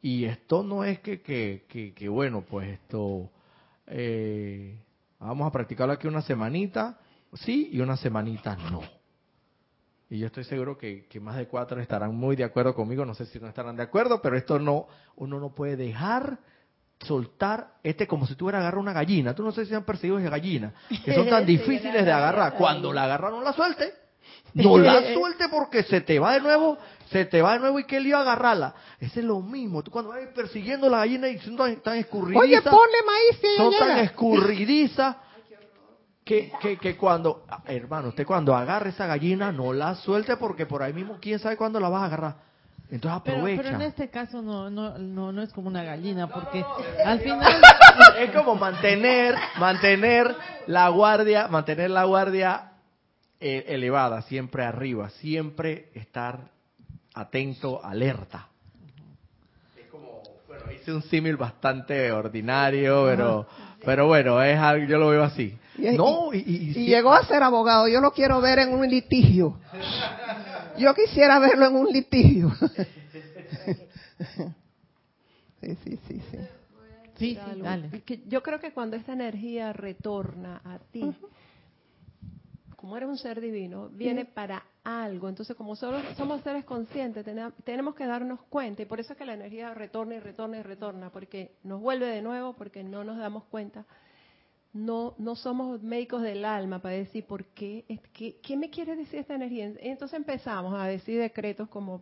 Y esto no es que, que, que, bueno, pues esto, eh, vamos a practicarlo aquí una semanita, sí, y una semanita no. Y yo estoy seguro que, que, más de cuatro estarán muy de acuerdo conmigo, no sé si no estarán de acuerdo, pero esto no, uno no puede dejar soltar este como si tú hubieras agarrar una gallina. Tú no sé si han perseguido esa gallina, que son tan difíciles de agarrar. Cuando la agarra no la suelte. No la suelte porque se te va de nuevo, se te va de nuevo y qué lío agarrarla. Ese es lo mismo. Tú cuando vas persiguiendo la gallina y son tan, escurridizas. Oye, ponle maíz Son tan escurridizas que, que, que, cuando, hermano, usted cuando agarre esa gallina no la suelte porque por ahí mismo quién sabe cuándo la vas a agarrar. Entonces aprovecha. Pero, en este caso no, no, no, no es como una gallina, porque al final... es como mantener, mantener la guardia, mantener la guardia eh, elevada, siempre arriba, siempre estar atento, alerta. Es como, bueno, hice un símil bastante ordinario, pero, pero bueno, es algo, yo lo veo así. no, y llegó a ser abogado, yo lo quiero ver en un litigio. Yo quisiera verlo en un litigio. sí, sí, sí, sí. Sí, dale. Yo creo que cuando esta energía retorna a ti, como eres un ser divino, viene para algo. Entonces, como solo somos seres conscientes, tenemos que darnos cuenta. Y por eso es que la energía retorna y retorna y retorna, porque nos vuelve de nuevo, porque no nos damos cuenta no, no somos médicos del alma para decir por qué, qué, qué me quiere decir esta energía. Entonces empezamos a decir decretos como,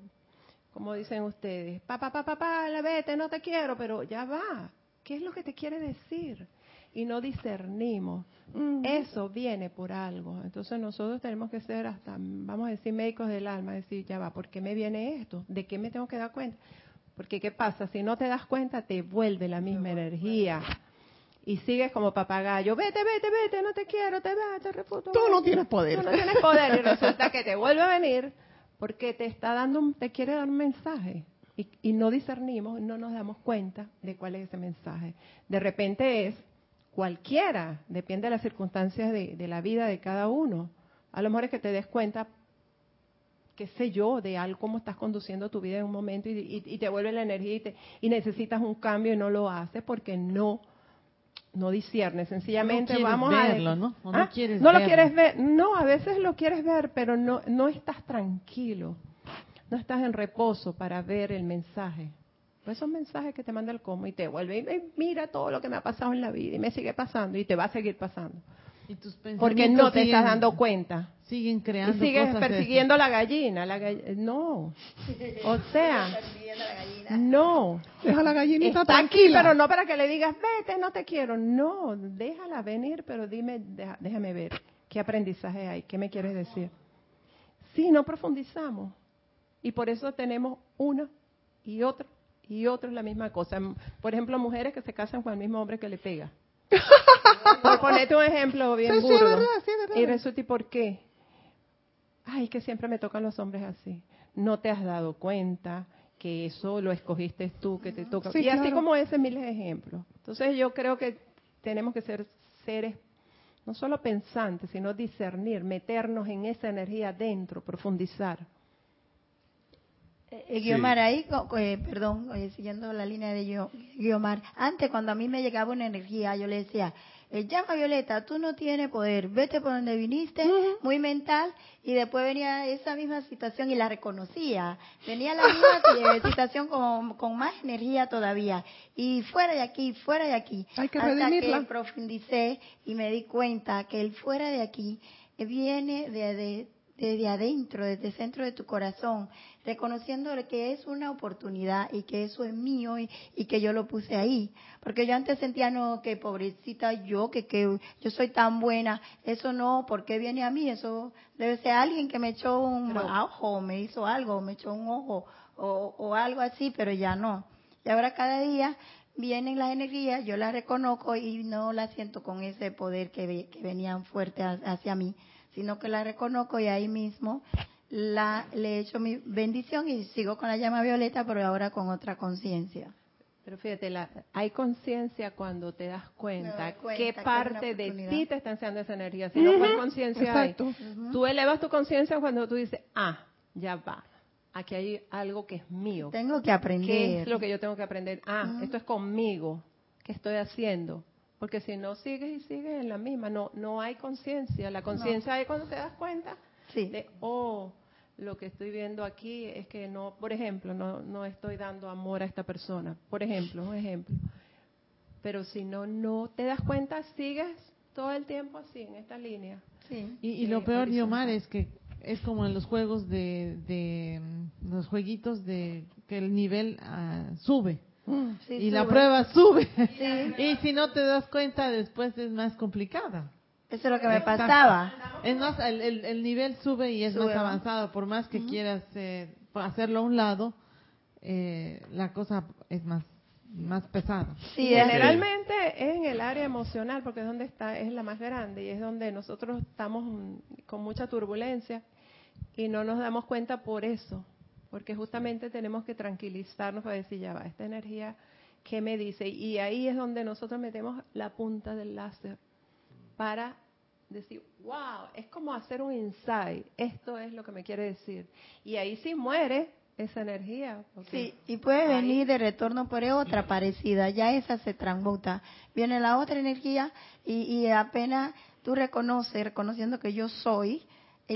como dicen ustedes, papá, papá, papá, la vete, no te quiero, pero ya va. ¿Qué es lo que te quiere decir? Y no discernimos. Eso viene por algo. Entonces nosotros tenemos que ser hasta, vamos a decir, médicos del alma, decir, ya va, ¿por qué me viene esto? ¿De qué me tengo que dar cuenta? Porque ¿qué pasa? Si no te das cuenta, te vuelve la misma energía y sigues como papagayo, vete, vete, vete, no te quiero, te va, te refuto. Tú no tienes poder. Tú no tienes poder y resulta que te vuelve a venir porque te está dando, un, te quiere dar un mensaje y, y no discernimos, no nos damos cuenta de cuál es ese mensaje. De repente es cualquiera, depende de las circunstancias de, de la vida de cada uno. A lo mejor es que te des cuenta qué sé yo, de algo, cómo estás conduciendo tu vida en un momento y, y, te vuelve la energía y, te, y necesitas un cambio y no lo haces porque no no discierne, sencillamente vamos a verlo, ¿no? no, ¿Ah? no lo quieres ver, no, a veces lo quieres ver, pero no no estás tranquilo. No estás en reposo para ver el mensaje. Pues esos mensajes que te manda el como y te vuelve y mira todo lo que me ha pasado en la vida y me sigue pasando y te va a seguir pasando. Porque no te estás dando cuenta. Siguen creando. Y sigues persiguiendo la gallina. La no. O sea, no. Deja la gallinita Está aquí, pero no para que le digas, vete, no te quiero. No, déjala venir, pero dime, déjame ver. ¿Qué aprendizaje hay? ¿Qué me quieres decir? Sí, no profundizamos. Y por eso tenemos uno y otro y otro es la misma cosa. Por ejemplo, mujeres que se casan con el mismo hombre que le pega. por ponerte un ejemplo bien burdo. Y resulta, ¿y por qué? Ay, que siempre me tocan los hombres así. No te has dado cuenta que eso lo escogiste tú, que te toca. y así como ese, miles de ejemplos. Entonces yo creo que tenemos que ser seres no solo pensantes, sino discernir, meternos en esa energía dentro, profundizar. Eh, eh, Guiomar, ahí, eh, perdón, siguiendo la línea de Guiomar, antes cuando a mí me llegaba una energía, yo le decía, el llama Violeta, tú no tienes poder, vete por donde viniste, muy mental, y después venía esa misma situación y la reconocía. Venía la misma eh, situación con, con más energía todavía. Y fuera de aquí, fuera de aquí. Hay que hasta que profundicé y me di cuenta que el fuera de aquí viene de, de desde adentro, desde el centro de tu corazón, reconociendo que es una oportunidad y que eso es mío y, que yo lo puse ahí. Porque yo antes sentía, no, que pobrecita yo, que, que yo soy tan buena, eso no, ¿por qué viene a mí? Eso debe ser alguien que me echó un ojo, me hizo algo, me echó un ojo o, algo así, pero ya no. Y ahora cada día vienen las energías, yo las reconozco y no las siento con ese poder que, que venían fuerte hacia mí sino que la reconozco y ahí mismo la, le he hecho mi bendición y sigo con la llama violeta, pero ahora con otra conciencia. Pero fíjate, la, hay conciencia cuando te das cuenta, qué parte de ti te está enseñando esa energía. Si no, ¿cuál conciencia hay? Tú elevas tu conciencia cuando tú dices, ah, ya va. Aquí hay algo que es mío. Tengo que aprender. ¿Qué es lo que yo tengo que aprender? Ah, esto es conmigo. ¿Qué estoy haciendo? Porque si no sigues y sigues en la misma, no no hay conciencia. La conciencia es cuando te das cuenta de, oh, lo que estoy viendo aquí es que no, por ejemplo, no, no estoy dando amor a esta persona. Por ejemplo, un ejemplo. Pero si no, no te das cuenta, sigues todo el tiempo así, en esta línea. Sí. Y, lo peor, Omar, es que es como en los juegos de, de los jueguitos de que el nivel ah, sube y la prueba sube. y si no te das cuenta, después es más complicada. Eso es lo que me pasaba. Es más, el, el, nivel sube y es más avanzado. Por más que quieras eh, hacerlo a un lado, eh, la cosa es más más pesada. Sí, generalmente es en el área emocional, porque es donde está, es la más grande y es donde nosotros estamos con mucha turbulencia y no nos damos cuenta por eso, porque justamente tenemos que tranquilizarnos para decir, ya va, esta energía, ¿qué me dice? Y ahí es donde nosotros metemos la punta del láser para decir, wow, es como hacer un insight, esto es lo que me quiere decir. Y ahí sí muere esa energía. Sí, y puede venir de retorno por otra parecida, ya esa se transmuta. Viene la otra energía y, y apenas tú reconoces, reconociendo que yo soy,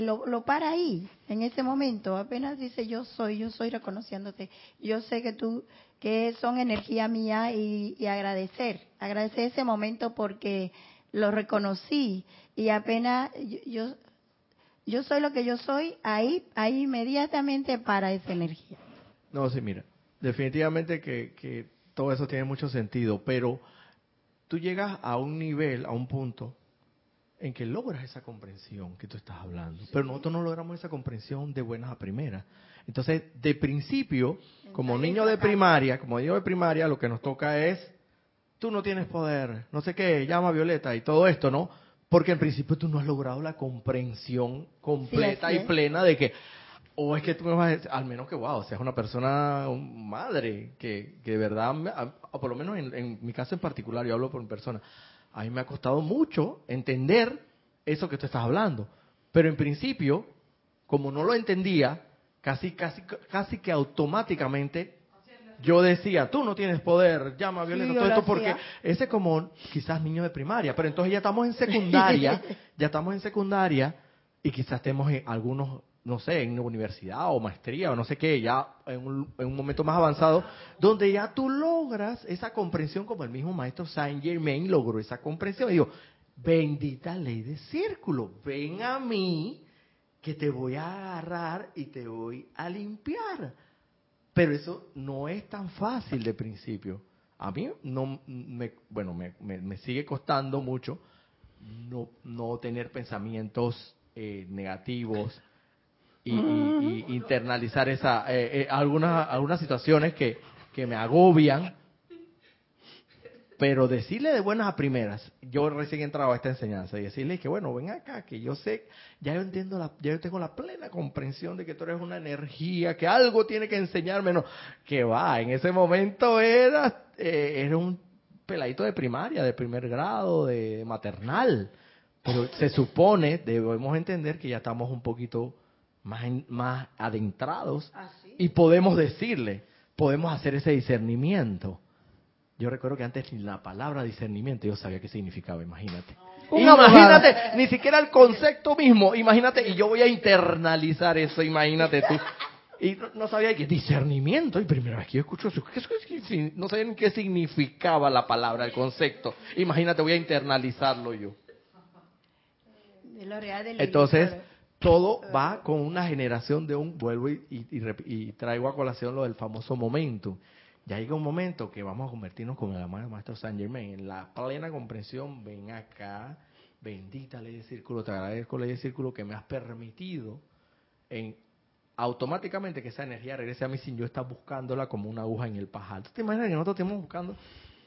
lo, lo, para ahí, en ese momento, apenas dice yo soy, yo soy reconociéndote, yo sé que tú, que son energía mía y, y agradecer, agradecer ese momento porque lo reconocí y apenas yo, yo, soy lo que yo soy, ahí, ahí inmediatamente para esa energía. No, sí, mira, definitivamente que, que todo eso tiene mucho sentido, pero tú llegas a un nivel, a un punto, en que logras esa comprensión que tú estás hablando. Pero nosotros no logramos esa comprensión de buenas a primeras. Entonces, de principio, como niño de primaria, como niño de primaria, lo que nos toca es, tú no tienes poder, no sé qué, llama a Violeta y todo esto, ¿no? Porque en principio tú no has logrado la comprensión completa y plena de que, o es que tú me vas a decir, al menos que, wow, seas una persona, madre, que, que de verdad, o por lo menos en, en mi caso en particular, yo hablo por persona, a mí me ha costado mucho entender eso que tú estás hablando. Pero en principio, como no lo entendía, casi, casi, casi que automáticamente yo decía, tú no tienes poder, llama a Violeta, todo esto, porque ese como quizás niño de primaria, pero entonces ya estamos en secundaria, ya estamos en secundaria y quizás estemos en algunos no sé, en universidad o maestría o no sé qué, ya en un, momento más avanzado, donde ya tú logras esa comprensión como el mismo maestro Saint Germain logró esa comprensión. Y digo, bendita ley de círculo, ven a mí que te voy a agarrar y te voy a limpiar. Pero eso no es tan fácil de principio. A mí no me, bueno, me, me, sigue costando mucho no, no tener pensamientos eh, negativos, y, internalizar esa eh, eh, algunas algunas situaciones que, que me agobian pero decirle de buenas a primeras yo recién he entrado a esta enseñanza y decirle que bueno ven acá que yo sé ya yo entiendo la, ya yo tengo la plena comprensión de que tú eres una energía que algo tiene que enseñarme no que va en ese momento era eh, era un peladito de primaria de primer grado de maternal pero se supone debemos entender que ya estamos un poquito más, más adentrados y podemos decirle, podemos hacer ese discernimiento. Yo recuerdo que antes ni la palabra discernimiento yo sabía qué significaba, imagínate. imagínate, ni siquiera el concepto mismo, imagínate, y yo voy a internalizar eso, imagínate tú. Y no, sabía qué discernimiento, y primera vez que yo escucho eso, no sabía ni qué significaba la palabra, el concepto. Imagínate, voy a internalizarlo yo. Entonces, todo va con una generación de un, vuelvo y, y, traigo a colación lo del famoso momento. Ya llega un momento que vamos a convertirnos con el amado Maestro Saint Germain en la plena comprensión. Ven acá, bendita ley de círculo, te agradezco ley de círculo que me has permitido en automáticamente que esa energía regrese a mí sin yo estar buscándola como una aguja en el pajar. te imaginas que nosotros estamos buscando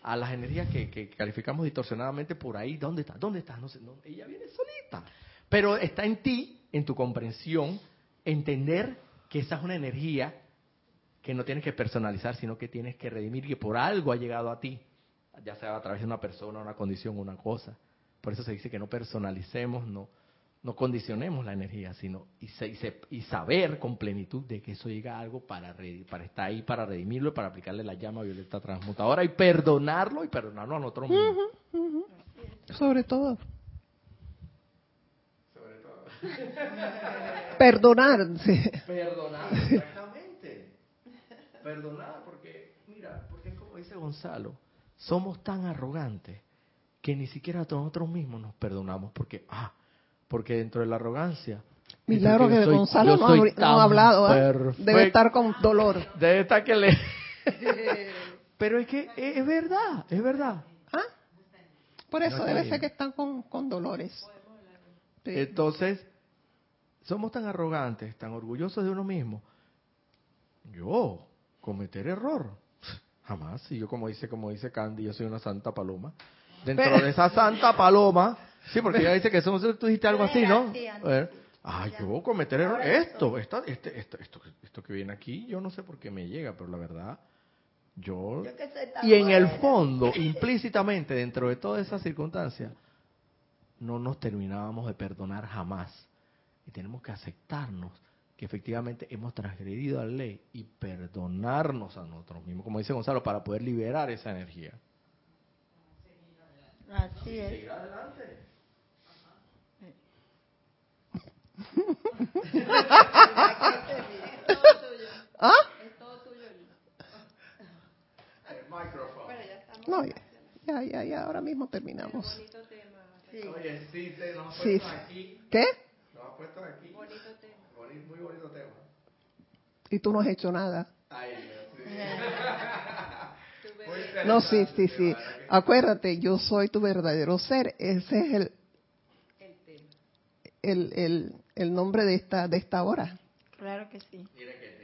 a las energías que, calificamos distorsionadamente por ahí? ¿Dónde está? ¿Dónde está? No sé, no, ella viene solita. Pero está en ti, en tu comprensión, entender que esa es una energía que no tienes que personalizar, sino que tienes que redimir, que por algo ha llegado a ti, ya sea a través de una persona, una condición, una cosa. Por eso se dice que no personalicemos, no, no condicionemos la energía, sino y, y, saber con plenitud de que eso llega a algo para, para estar ahí, para redimirlo, para aplicarle la llama violeta transmutadora y perdonarlo y perdonarlo a nosotros mismos. Sobre todo. Perdonar. Perdonar, exactamente. Perdonar, porque, mira, porque como dice Gonzalo, somos tan arrogantes que ni siquiera nosotros mismos nos perdonamos porque, ah, porque dentro de la arrogancia. Milagro que, Gonzalo no, ha hablado, ¿ah? debe estar con dolor. Debe estar que le. Pero es que es, verdad, es verdad. ¿Ah? Por eso debe ser que están con, con dolores. Entonces, somos tan arrogantes, tan orgullosos de uno mismo. Yo, cometer error. Jamás. Y yo, como dice, como dice Candy, yo soy una santa paloma. Dentro de esa santa paloma, sí, porque ella dice que somos, tú dijiste algo así, ¿no? Ah, yo cometer error. Esto, esto, este, esto, esto, esto que viene aquí, yo no sé por qué me llega, pero la verdad, yo... Y en el fondo, implícitamente, dentro de todas esas circunstancias, no nos terminábamos de perdonar jamás. Y tenemos que aceptarnos que efectivamente hemos transgredido la ley y perdonarnos a nosotros mismos, como dice Gonzalo, para poder liberar esa energía. Así es. Seguir adelante. ¿Ah? Es todo tuyo. El micrófono. No, ya, ya, ya, ahora mismo terminamos. Sí. Oye, sí, te, nos ha puesto aquí. ¿Qué? Nos ha puesto aquí. Bonito tema. muy bonito tema. Y tú no has hecho nada. Ay, no, sí, sí, sí. Acuérdate, yo soy tu verdadero ser. Ese es el, el, el, el nombre de esta, de esta hora. Claro que sí. Mira que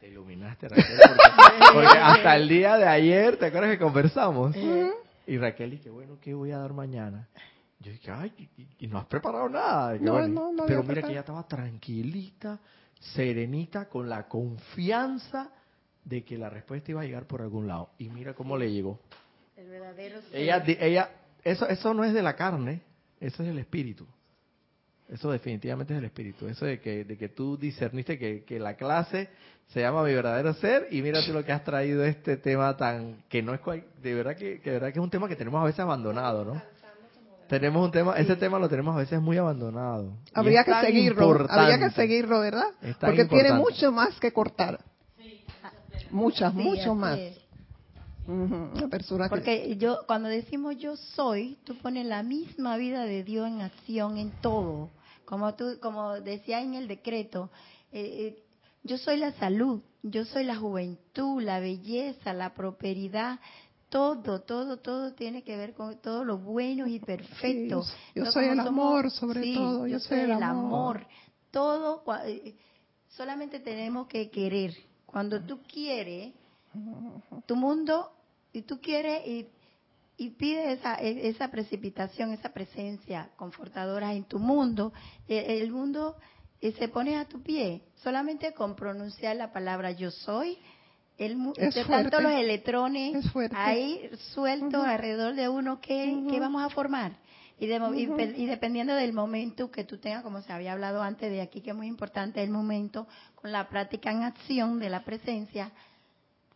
te, iluminaste, Raquel, porque, hasta el día de ayer, ¿te acuerdas que conversamos? Y Raquel, y qué bueno, ¿qué voy a dar mañana? Yo dije, ay, y, no has preparado nada. No, no, no pero mira que ella estaba tranquilita, serenita, con la confianza de que la respuesta iba a llegar por algún lado. Y mira cómo le llegó. El verdadero ella, ella, eso, eso no es de la carne, eso es el espíritu. Eso definitivamente es el espíritu. Eso de que, de que tú discerniste que, que la clase se llama Mi verdadero ser y mira tú lo que has traído este tema tan que no es de verdad que, de verdad que es un tema que tenemos a veces abandonado, ¿no? Tenemos un tema, ese tema lo tenemos a veces muy abandonado. Habría que seguirlo, habría que seguirlo, ¿verdad? Porque tiene mucho más que cortar. Muchas, mucho más. Porque yo, cuando decimos yo soy, tú pones la misma vida de Dios en acción en todo. Como tú, como decía en el decreto, eh, eh, yo soy la salud, yo soy la juventud, la belleza, la prosperidad, todo, todo, todo tiene que ver con todo lo bueno y perfecto. yo, soy el amor, sobre todo. Yo, soy el amor. Todo, eh, solamente tenemos que querer. Cuando tú quieres, tu mundo, y tú quieres y, y pides esa, esa precipitación, esa presencia confortadora en tu mundo, e, el mundo y se pone a tu pie, solamente con pronunciar la palabra yo soy, el, de tanto los electrones ahí sueltos alrededor de uno, ¿qué, vamos a formar? Y, y, dependiendo del momento que tú tengas, como se había hablado antes de aquí, que es muy importante el momento, con la práctica en acción de la presencia,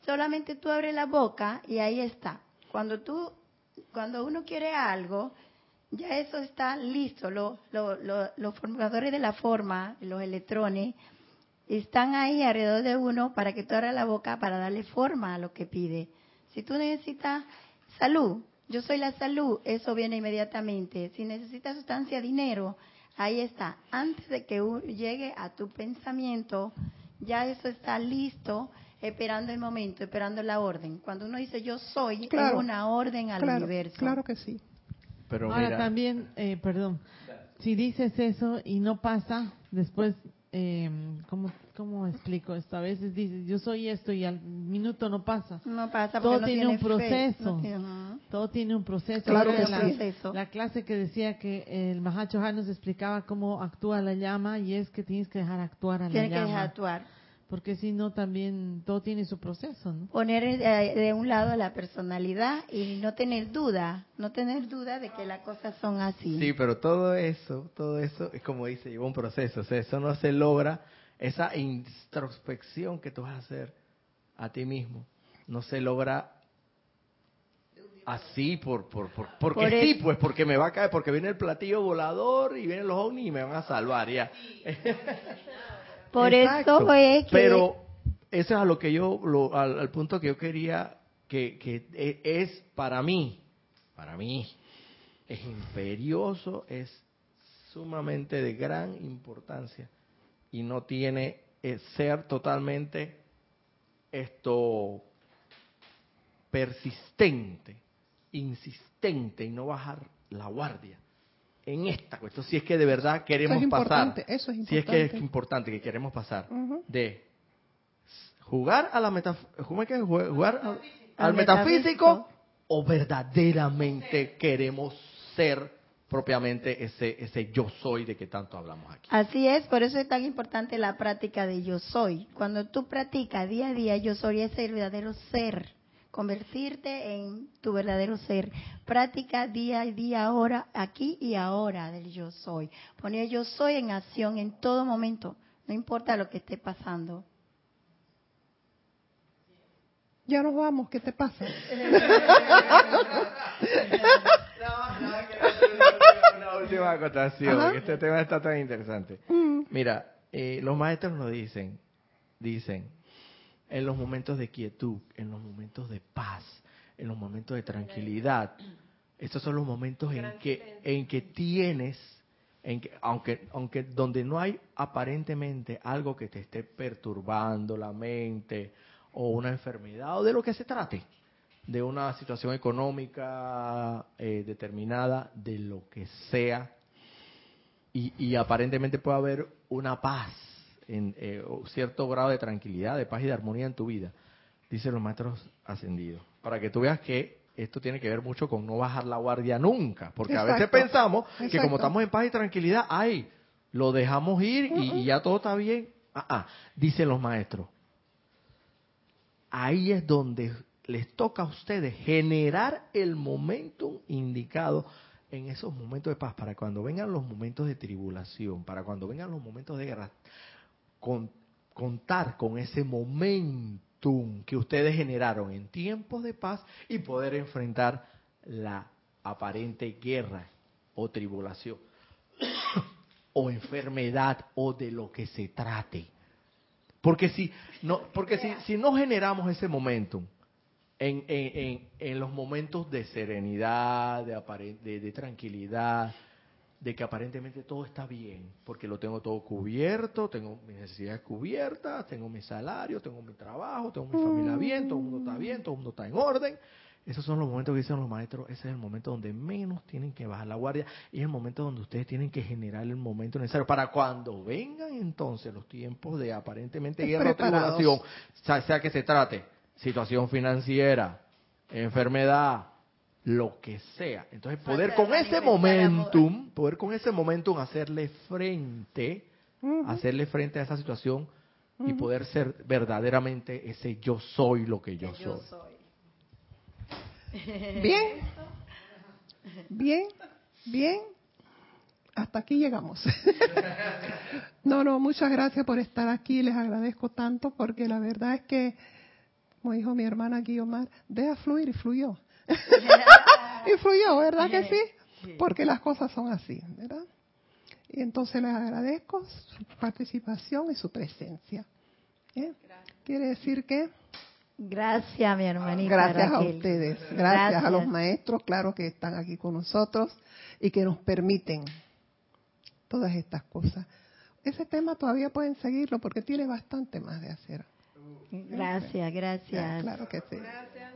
solamente tú abres la boca y ahí está. Cuando tú, cuando uno quiere algo, ya eso está listo. los formadores de la forma, los electrones, están ahí alrededor de uno para que tú abras la boca para darle forma a lo que pide. Si tú necesitas salud, yo soy la salud, eso viene inmediatamente. Si necesitas sustancia, dinero, ahí está. Antes de que llegue a tu pensamiento, ya eso está listo, esperando el momento, esperando la orden. Cuando uno dice yo soy, es una orden al universo. Claro que sí. Pero Ahora también, eh, perdón, si dices eso y no pasa, después eh, ¿cómo, ¿cómo explico esto? A veces dices, yo soy esto y al minuto no pasa. No pasa Todo no tiene un proceso. Todo tiene un proceso. Claro la, clase que decía que el Mahacho Han nos explicaba cómo actúa la llama y es que tienes que dejar actuar a la llama. Tienes que dejar actuar porque si no también todo tiene su proceso, ¿no? Poner eh, de un lado la personalidad y no tener duda, no tener duda de que las cosas son así. Sí, pero todo eso, todo eso es como dice, lleva un proceso, o sea, eso no se logra, esa introspección que tú vas a hacer a ti mismo, no se logra así por, por, por porque sí, pues porque me va a caer, porque viene el platillo volador y vienen los ovnis y me van a salvar ya. Por eso es que... Pero eso es a lo que yo, al, punto que yo quería, que, que e, es para mí, para mí, es imperioso, es sumamente de gran importancia y no tiene eh, ser totalmente esto persistente, insistente y no bajar la guardia en esta cuestión, si es que de verdad queremos pasar, eso es si es que es importante. que queremos pasar de jugar a la jugar al, metafísico, o verdaderamente queremos ser propiamente ese ese yo soy de que tanto hablamos aquí. Así es, por eso es tan importante la práctica de yo soy. Cuando tú practicas día a día yo soy ese verdadero ser convertirte en tu verdadero ser. Práctica día a día, ahora, aquí y ahora del yo soy. Poner yo soy en acción en todo momento, no importa lo que esté pasando. Ya nos vamos, ¿qué te pasa? una última acotación, este tema está tan interesante. Mm. Mira, eh, los maestros nos dicen, dicen, en los momentos de quietud, en los momentos de paz, en los momentos de tranquilidad. Estos son los momentos en que, en que tienes, en que, aunque, aunque donde no hay aparentemente algo que te esté perturbando la mente o una enfermedad o de lo que se trate, de una situación económica eh, determinada, de lo que sea, y, y aparentemente puede haber una paz en eh, cierto grado de tranquilidad, de paz y de armonía en tu vida, dicen los maestros ascendidos. Para que tú veas que esto tiene que ver mucho con no bajar la guardia nunca, porque a veces pensamos que como estamos en paz y tranquilidad, ay, lo dejamos ir y, ya todo está bien. Ah, ah, dicen los maestros. Ahí es donde les toca a ustedes generar el momento indicado en esos momentos de paz, para cuando vengan los momentos de tribulación, para cuando vengan los momentos de guerra, contar con ese momentum que ustedes generaron en tiempos de paz y poder enfrentar la aparente guerra o tribulación o enfermedad o de lo que se trate. Porque si no, porque si, si no generamos ese momentum en, en, en, los momentos de serenidad, de, de, de tranquilidad, de que aparentemente todo está bien, porque lo tengo todo cubierto, tengo mis necesidades cubiertas, tengo mi salario, tengo mi trabajo, tengo mi familia bien, todo el mundo está bien, todo el mundo está en orden. Esos son los momentos que dicen los maestros, ese es el momento donde menos tienen que bajar la guardia y es el momento donde ustedes tienen que generar el momento necesario para cuando vengan entonces los tiempos de aparentemente guerra o tribulación, sea que se trate situación financiera, enfermedad, lo que sea. Entonces, poder con ese momentum, poder con ese momentum hacerle frente, hacerle frente a esa situación y poder ser verdaderamente ese yo soy lo que yo, soy. Bien, bien, bien. Hasta aquí llegamos. no, no, muchas gracias por estar aquí. Les agradezco tanto porque la verdad es que como dijo mi hermana Guiomar, deja fluir y fluyó. y fluyó, ¿verdad que sí? Porque las cosas son así, ¿verdad? Y entonces les agradezco su participación y su presencia. ¿Eh? Quiere decir que... Gracias, mi hermanita. Gracias a ustedes. Gracias, a los maestros, claro, que están aquí con nosotros y que nos permiten todas estas cosas. Ese tema todavía pueden seguirlo porque tiene bastante más de hacer. Gracias, gracias. claro que sí. Gracias.